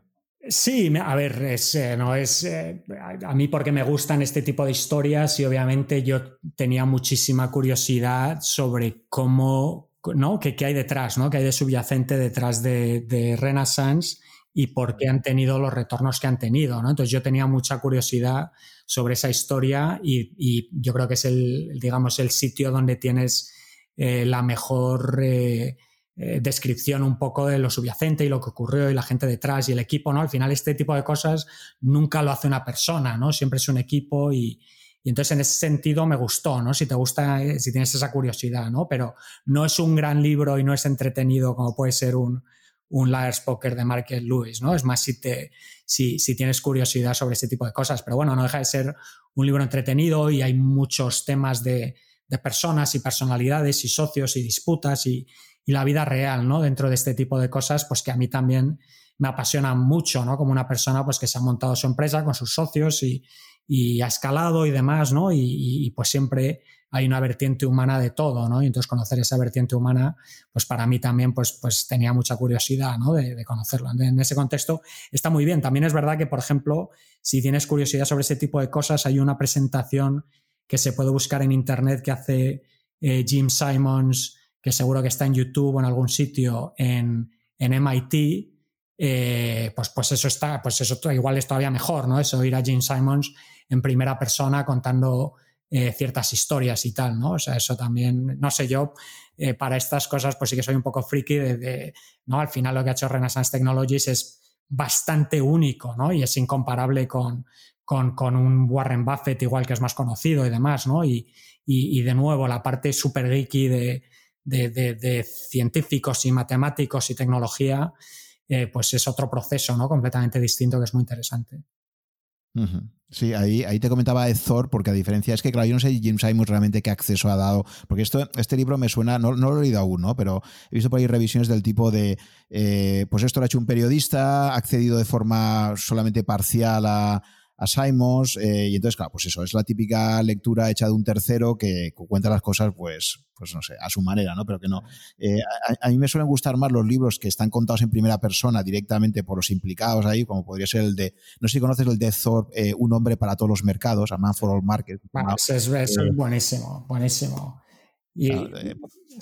Sí, a ver, es, no es a mí porque me gustan este tipo de historias y obviamente yo tenía muchísima curiosidad sobre cómo, ¿no? ¿Qué, hay detrás, ¿no? ¿Qué hay de subyacente detrás de, de Renaissance? Y por qué han tenido los retornos que han tenido. ¿no? Entonces yo tenía mucha curiosidad sobre esa historia y, yo creo que es el, digamos, el sitio donde tienes eh, la mejor eh, eh, descripción un poco de lo subyacente y lo que ocurrió y la gente detrás y el equipo. ¿no? Al final este tipo de cosas nunca lo hace una persona, ¿no? siempre es un equipo y, y entonces en ese sentido me gustó, ¿no? Si te gusta, si tienes esa curiosidad, ¿no? Pero no es un gran libro y no es entretenido como puede ser un, un Liar's Poker de Market Lewis, ¿no? Es más si, te, si, si, tienes curiosidad sobre este tipo de cosas. Pero bueno, no deja de ser un libro entretenido y hay muchos temas de, de personas y personalidades y socios y disputas y, y, la vida real, ¿no? Dentro de este tipo de cosas, pues que a mí también me apasionan mucho, ¿no? Como una persona pues que se ha montado su empresa con sus socios y, y ha escalado y demás, ¿no? Y, pues siempre hay una vertiente humana de todo, ¿no? Y entonces conocer esa vertiente humana, pues para mí también, pues, pues tenía mucha curiosidad, ¿no? De, conocerlo. En ese contexto está muy bien. También es verdad que, por ejemplo, si tienes curiosidad sobre ese tipo de cosas, hay una presentación que se puede buscar en internet que hace eh, Jim Simons, que seguro que está en YouTube o en algún sitio en, en MIT, eh, pues, pues eso está, pues eso igual es todavía mejor, ¿no? Eso ir a Jim Simons en primera persona contando eh, ciertas historias y tal, ¿no? O sea, eso también, no sé, yo eh, para estas cosas pues sí que soy un poco friki de, ¿no? Al final lo que ha hecho Renaissance Technologies es bastante único, ¿no? Y es incomparable con, con, un Warren Buffett igual que es más conocido y demás, ¿no? Y, y, de nuevo, la parte super geeky de, de, científicos y matemáticos y tecnología, eh, pues es otro proceso, ¿no? Completamente distinto que es muy interesante. Sí, ahí, ahí te comentaba Ed Thor, porque a diferencia es que, claro, yo no sé Jim Simons realmente qué acceso ha dado, porque esto, este libro me suena, no, no lo he leído aún, ¿no? pero he visto por ahí revisiones del tipo de, eh, pues esto lo ha hecho un periodista, ha accedido de forma solamente parcial a, a Simons, eh, y entonces, claro, pues eso, es la típica lectura hecha de un tercero que cuenta las cosas, pues, pues no sé, a su manera, ¿no? Pero que no. Eh, a, mí me suelen gustar más los libros que están contados en primera persona directamente por los implicados ahí, como podría ser el de, no sé si conoces el de Thor, eh, Un hombre para todos los mercados, a Man for All Markets. es, es buenísimo, buenísimo. Y, eh,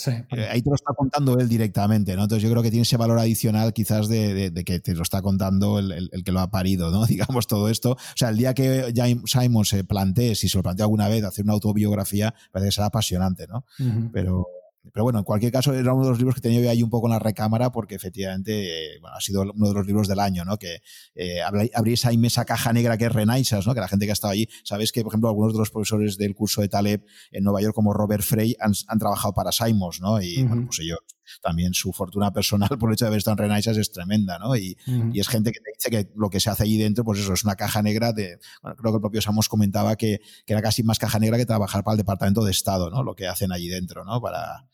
eh, ahí te lo está contando él directamente, ¿no? Entonces yo creo que tiene ese valor adicional quizás de, que te lo está contando el, que lo ha parido, ¿no? Digamos todo esto. O sea, el día que Simon se plantee, si se lo plantea alguna vez, hacer una autobiografía, parece que será apasionante, ¿no? Pero pero bueno, en cualquier caso, era uno de los libros que tenía yo ahí un poco en la recámara porque efectivamente bueno, ha sido uno de los libros del año, ¿no? Que eh, abrís ahí esa caja negra que es Renaissance, ¿no? Que la gente que ha estado allí, sabéis que, por ejemplo, algunos de los profesores del curso de Taleb en Nueva York, como Robert Frey, han, trabajado para Simons, ¿no? Y bueno, pues ellos también su fortuna personal por el hecho de haber estado en Renaissance es tremenda, ¿no? Y, y, es gente que te dice que lo que se hace allí dentro, pues eso, es una caja negra de, bueno, creo que el propio Samos comentaba que, que, era casi más caja negra que trabajar para el Departamento de Estado, ¿no? Lo que hacen allí dentro, ¿no? Para,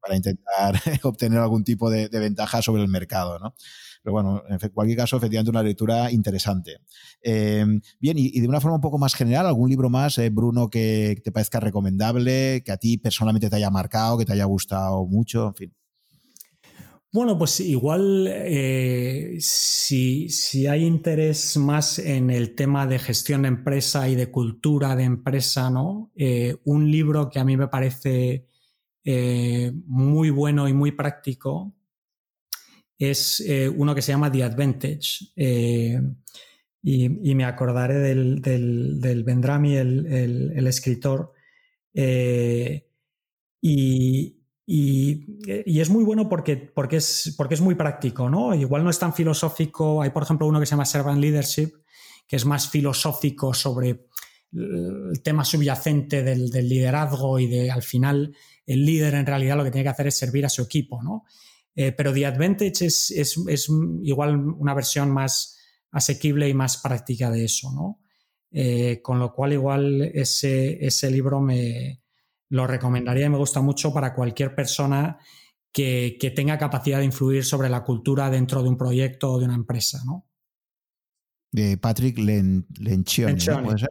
para intentar obtener algún tipo de, ventaja sobre el mercado, ¿no? Pero bueno, en cualquier caso, efectivamente una lectura interesante. Eh, bien, y, de una forma un poco más general, ¿algún libro más, eh, Bruno, que te parezca recomendable, que a ti personalmente te haya marcado, que te haya gustado mucho, en fin? Bueno, pues igual eh, si, hay interés más en el tema de gestión de empresa y de cultura de empresa, ¿no? Eh, un libro que a mí me parece eh, muy bueno y muy práctico es uno que se llama The Advantage. Y, me acordaré del, del, Vendrami, el, el escritor. y, y, es muy bueno porque, porque, es, porque es muy práctico, ¿no? Igual no es tan filosófico. Hay, por ejemplo, uno que se llama Servant Leadership, que es más filosófico sobre el tema subyacente del, liderazgo y de, al final, el líder en realidad lo que tiene que hacer es servir a su equipo, ¿no? Eh, pero The Advantage es, es, igual una versión más asequible y más práctica de eso, ¿no? Eh, con lo cual, igual ese, ese libro me, lo recomendaría y me gusta mucho para cualquier persona que, tenga capacidad de influir sobre la cultura dentro de un proyecto o de una empresa, ¿no? De Patrick Lencioni.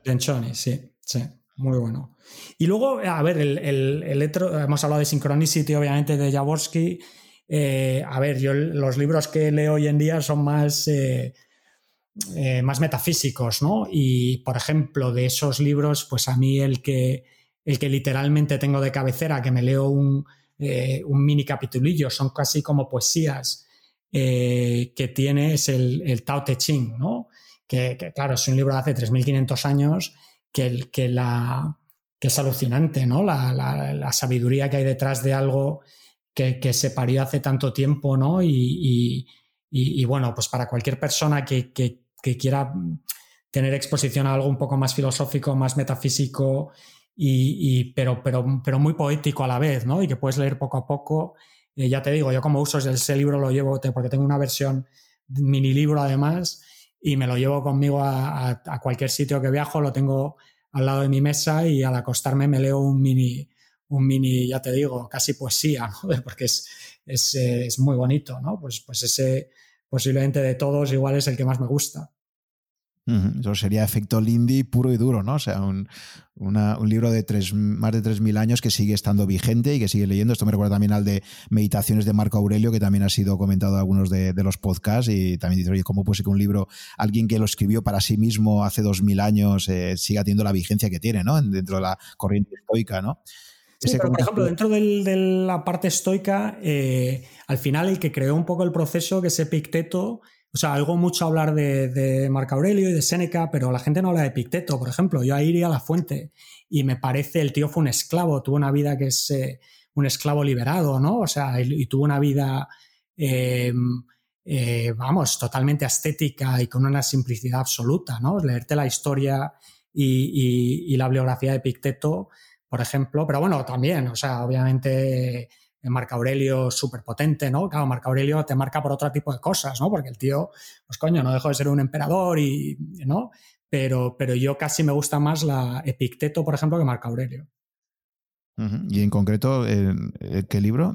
Lencioni, sí, sí, muy bueno. Y luego, a ver, el, el, hemos hablado de Synchronicity, obviamente, de Jaworski. Eh, a ver, yo los libros que leo hoy en día son más, eh, eh, más metafísicos, ¿no? Y, por ejemplo, de esos libros, pues a mí el que el que literalmente tengo de cabecera, que me leo un, eh, mini capitulillo, son casi como poesías que tiene, es el, Tao Te Ching, ¿no? Que, claro, es un libro de hace 3.500 años que, que, la, que es alucinante, ¿no? La, sabiduría que hay detrás de algo que, se parió hace tanto tiempo, ¿no? Y, bueno, pues para cualquier persona que, quiera tener exposición a algo un poco más filosófico, más metafísico y, pero, pero, pero muy poético a la vez, ¿no? Y que puedes leer poco a poco. Eh, ya te digo, yo como uso ese libro lo llevo porque tengo una versión mini libro además y me lo llevo conmigo a, cualquier sitio que viajo, lo tengo al lado de mi mesa y al acostarme me leo un mini, un mini, ya te digo, casi poesía, ¿no? porque es, es, es, muy bonito, ¿no? Pues, pues ese posiblemente de todos igual es el que más me gusta. Eso sería efecto Lindy puro y duro, ¿no? O sea, un, libro de tres, más de 3.000 años que sigue estando vigente y que sigue leyendo. Esto me recuerda también al de Meditaciones de Marco Aurelio, que también ha sido comentado en algunos de, los podcasts. Y también dice, oye, ¿cómo puede ser que un libro, alguien que lo escribió para sí mismo hace 2.000 años, eh, siga teniendo la vigencia que tiene, ¿no? Dentro de la corriente estoica, ¿no? por ejemplo, dentro de la parte estoica, eh, al final el que creó un poco el proceso, que es Epicteto, o sea, algo mucho hablar de, Marco Aurelio y de Séneca, pero la gente no habla de Picteto, por ejemplo. Yo ahí iría a la fuente y me parece el tío fue un esclavo, tuvo una vida que es eh, un esclavo liberado, ¿no? O sea, y, tuvo una vida, eh, eh, vamos, totalmente estética y con una simplicidad absoluta, ¿no? Leerte la historia y, y la bibliografía de Picteto, por ejemplo, pero bueno, también, o sea, obviamente Marco Aurelio súper potente, ¿no? Claro, Marco Aurelio te marca por otro tipo de cosas, ¿no? Porque el tío, pues coño, no dejó de ser un emperador y, ¿no? Pero, pero yo casi me gusta más la Epicteto, por ejemplo, que Marco Aurelio. Y en concreto, ¿qué libro?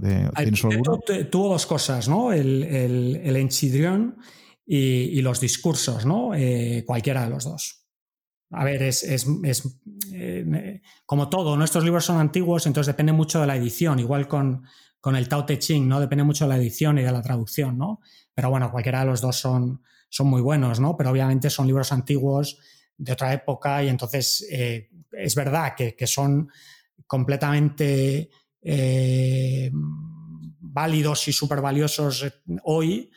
tuvo dos cosas, ¿no? El, el, Enchidrión y, los discursos, ¿no? Eh, cualquiera de los dos. A ver, es, eh, como todo, nuestros libros son antiguos, entonces depende mucho de la edición, igual con, con, el Tao Te Ching, ¿no? Depende mucho de la edición y de la traducción, ¿no? Pero bueno, cualquiera de los dos son, son muy buenos, ¿no? Pero obviamente son libros antiguos de otra época y entonces eh, es verdad que, son completamente eh, válidos y súper valiosos hoy,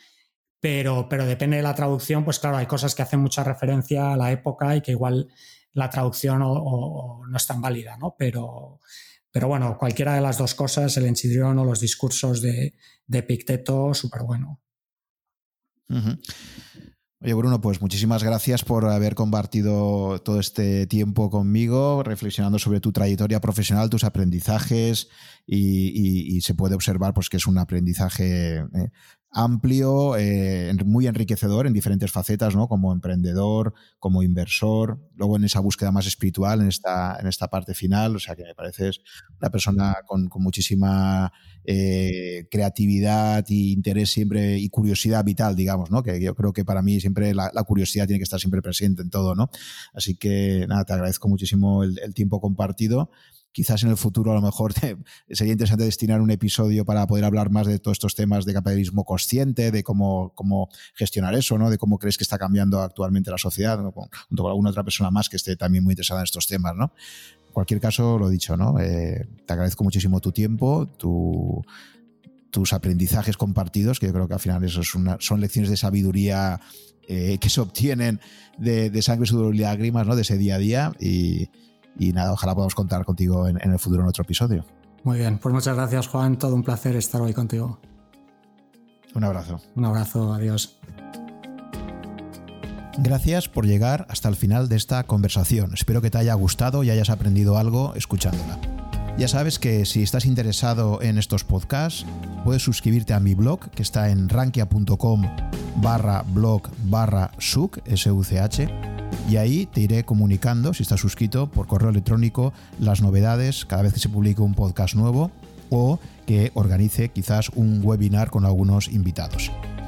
pero, pero depende de la traducción, pues claro, hay cosas que hacen mucha referencia a la época y que igual la traducción no es tan válida, ¿no? Pero, Pero bueno, cualquiera de las dos cosas, el enchidrión o los discursos de, de Picteto, súper bueno. Oye, Bruno, pues muchísimas gracias por haber compartido todo este tiempo conmigo, reflexionando sobre tu trayectoria profesional, tus aprendizajes y, se puede observar pues, que es un aprendizaje eh, amplio, eh, muy enriquecedor en diferentes facetas, ¿no? Como emprendedor, como inversor, luego en esa búsqueda más espiritual, en esta, en esta parte final, o sea que me pareces una persona con, muchísima eh, creatividad y interés siempre y curiosidad vital, digamos, ¿no? Que yo creo que para mí siempre la, curiosidad tiene que estar siempre presente en todo, ¿no? Así que nada, te agradezco muchísimo el, el tiempo compartido quizás en el futuro a lo mejor sería interesante destinar un episodio para poder hablar más de todos estos temas de capitalismo consciente, de cómo, cómo gestionar eso, ¿no? de cómo crees que está cambiando actualmente la sociedad, junto con alguna otra persona más que esté también muy interesada en estos temas. ¿no? En cualquier caso, lo dicho, ¿no? Eh, te agradezco muchísimo tu tiempo, tus aprendizajes compartidos, que yo creo que al final eso son lecciones de sabiduría eh, que se obtienen de, de, sangre, sudor y lágrimas, ¿no? de ese día a día. Y, y nada, ojalá podamos contar contigo en, el futuro en otro episodio. Muy bien, pues muchas gracias Juan, todo un placer estar hoy contigo. Un abrazo. Un abrazo, adiós. Gracias por llegar hasta el final de esta conversación. Espero que te haya gustado y hayas aprendido algo escuchándola. Ya sabes que si estás interesado en estos podcasts, puedes suscribirte a mi blog que está en rankia.com barra blog barra such, y ahí te iré comunicando, si estás suscrito, por correo electrónico las novedades cada vez que se publique un podcast nuevo o que organice quizás un webinar con algunos invitados.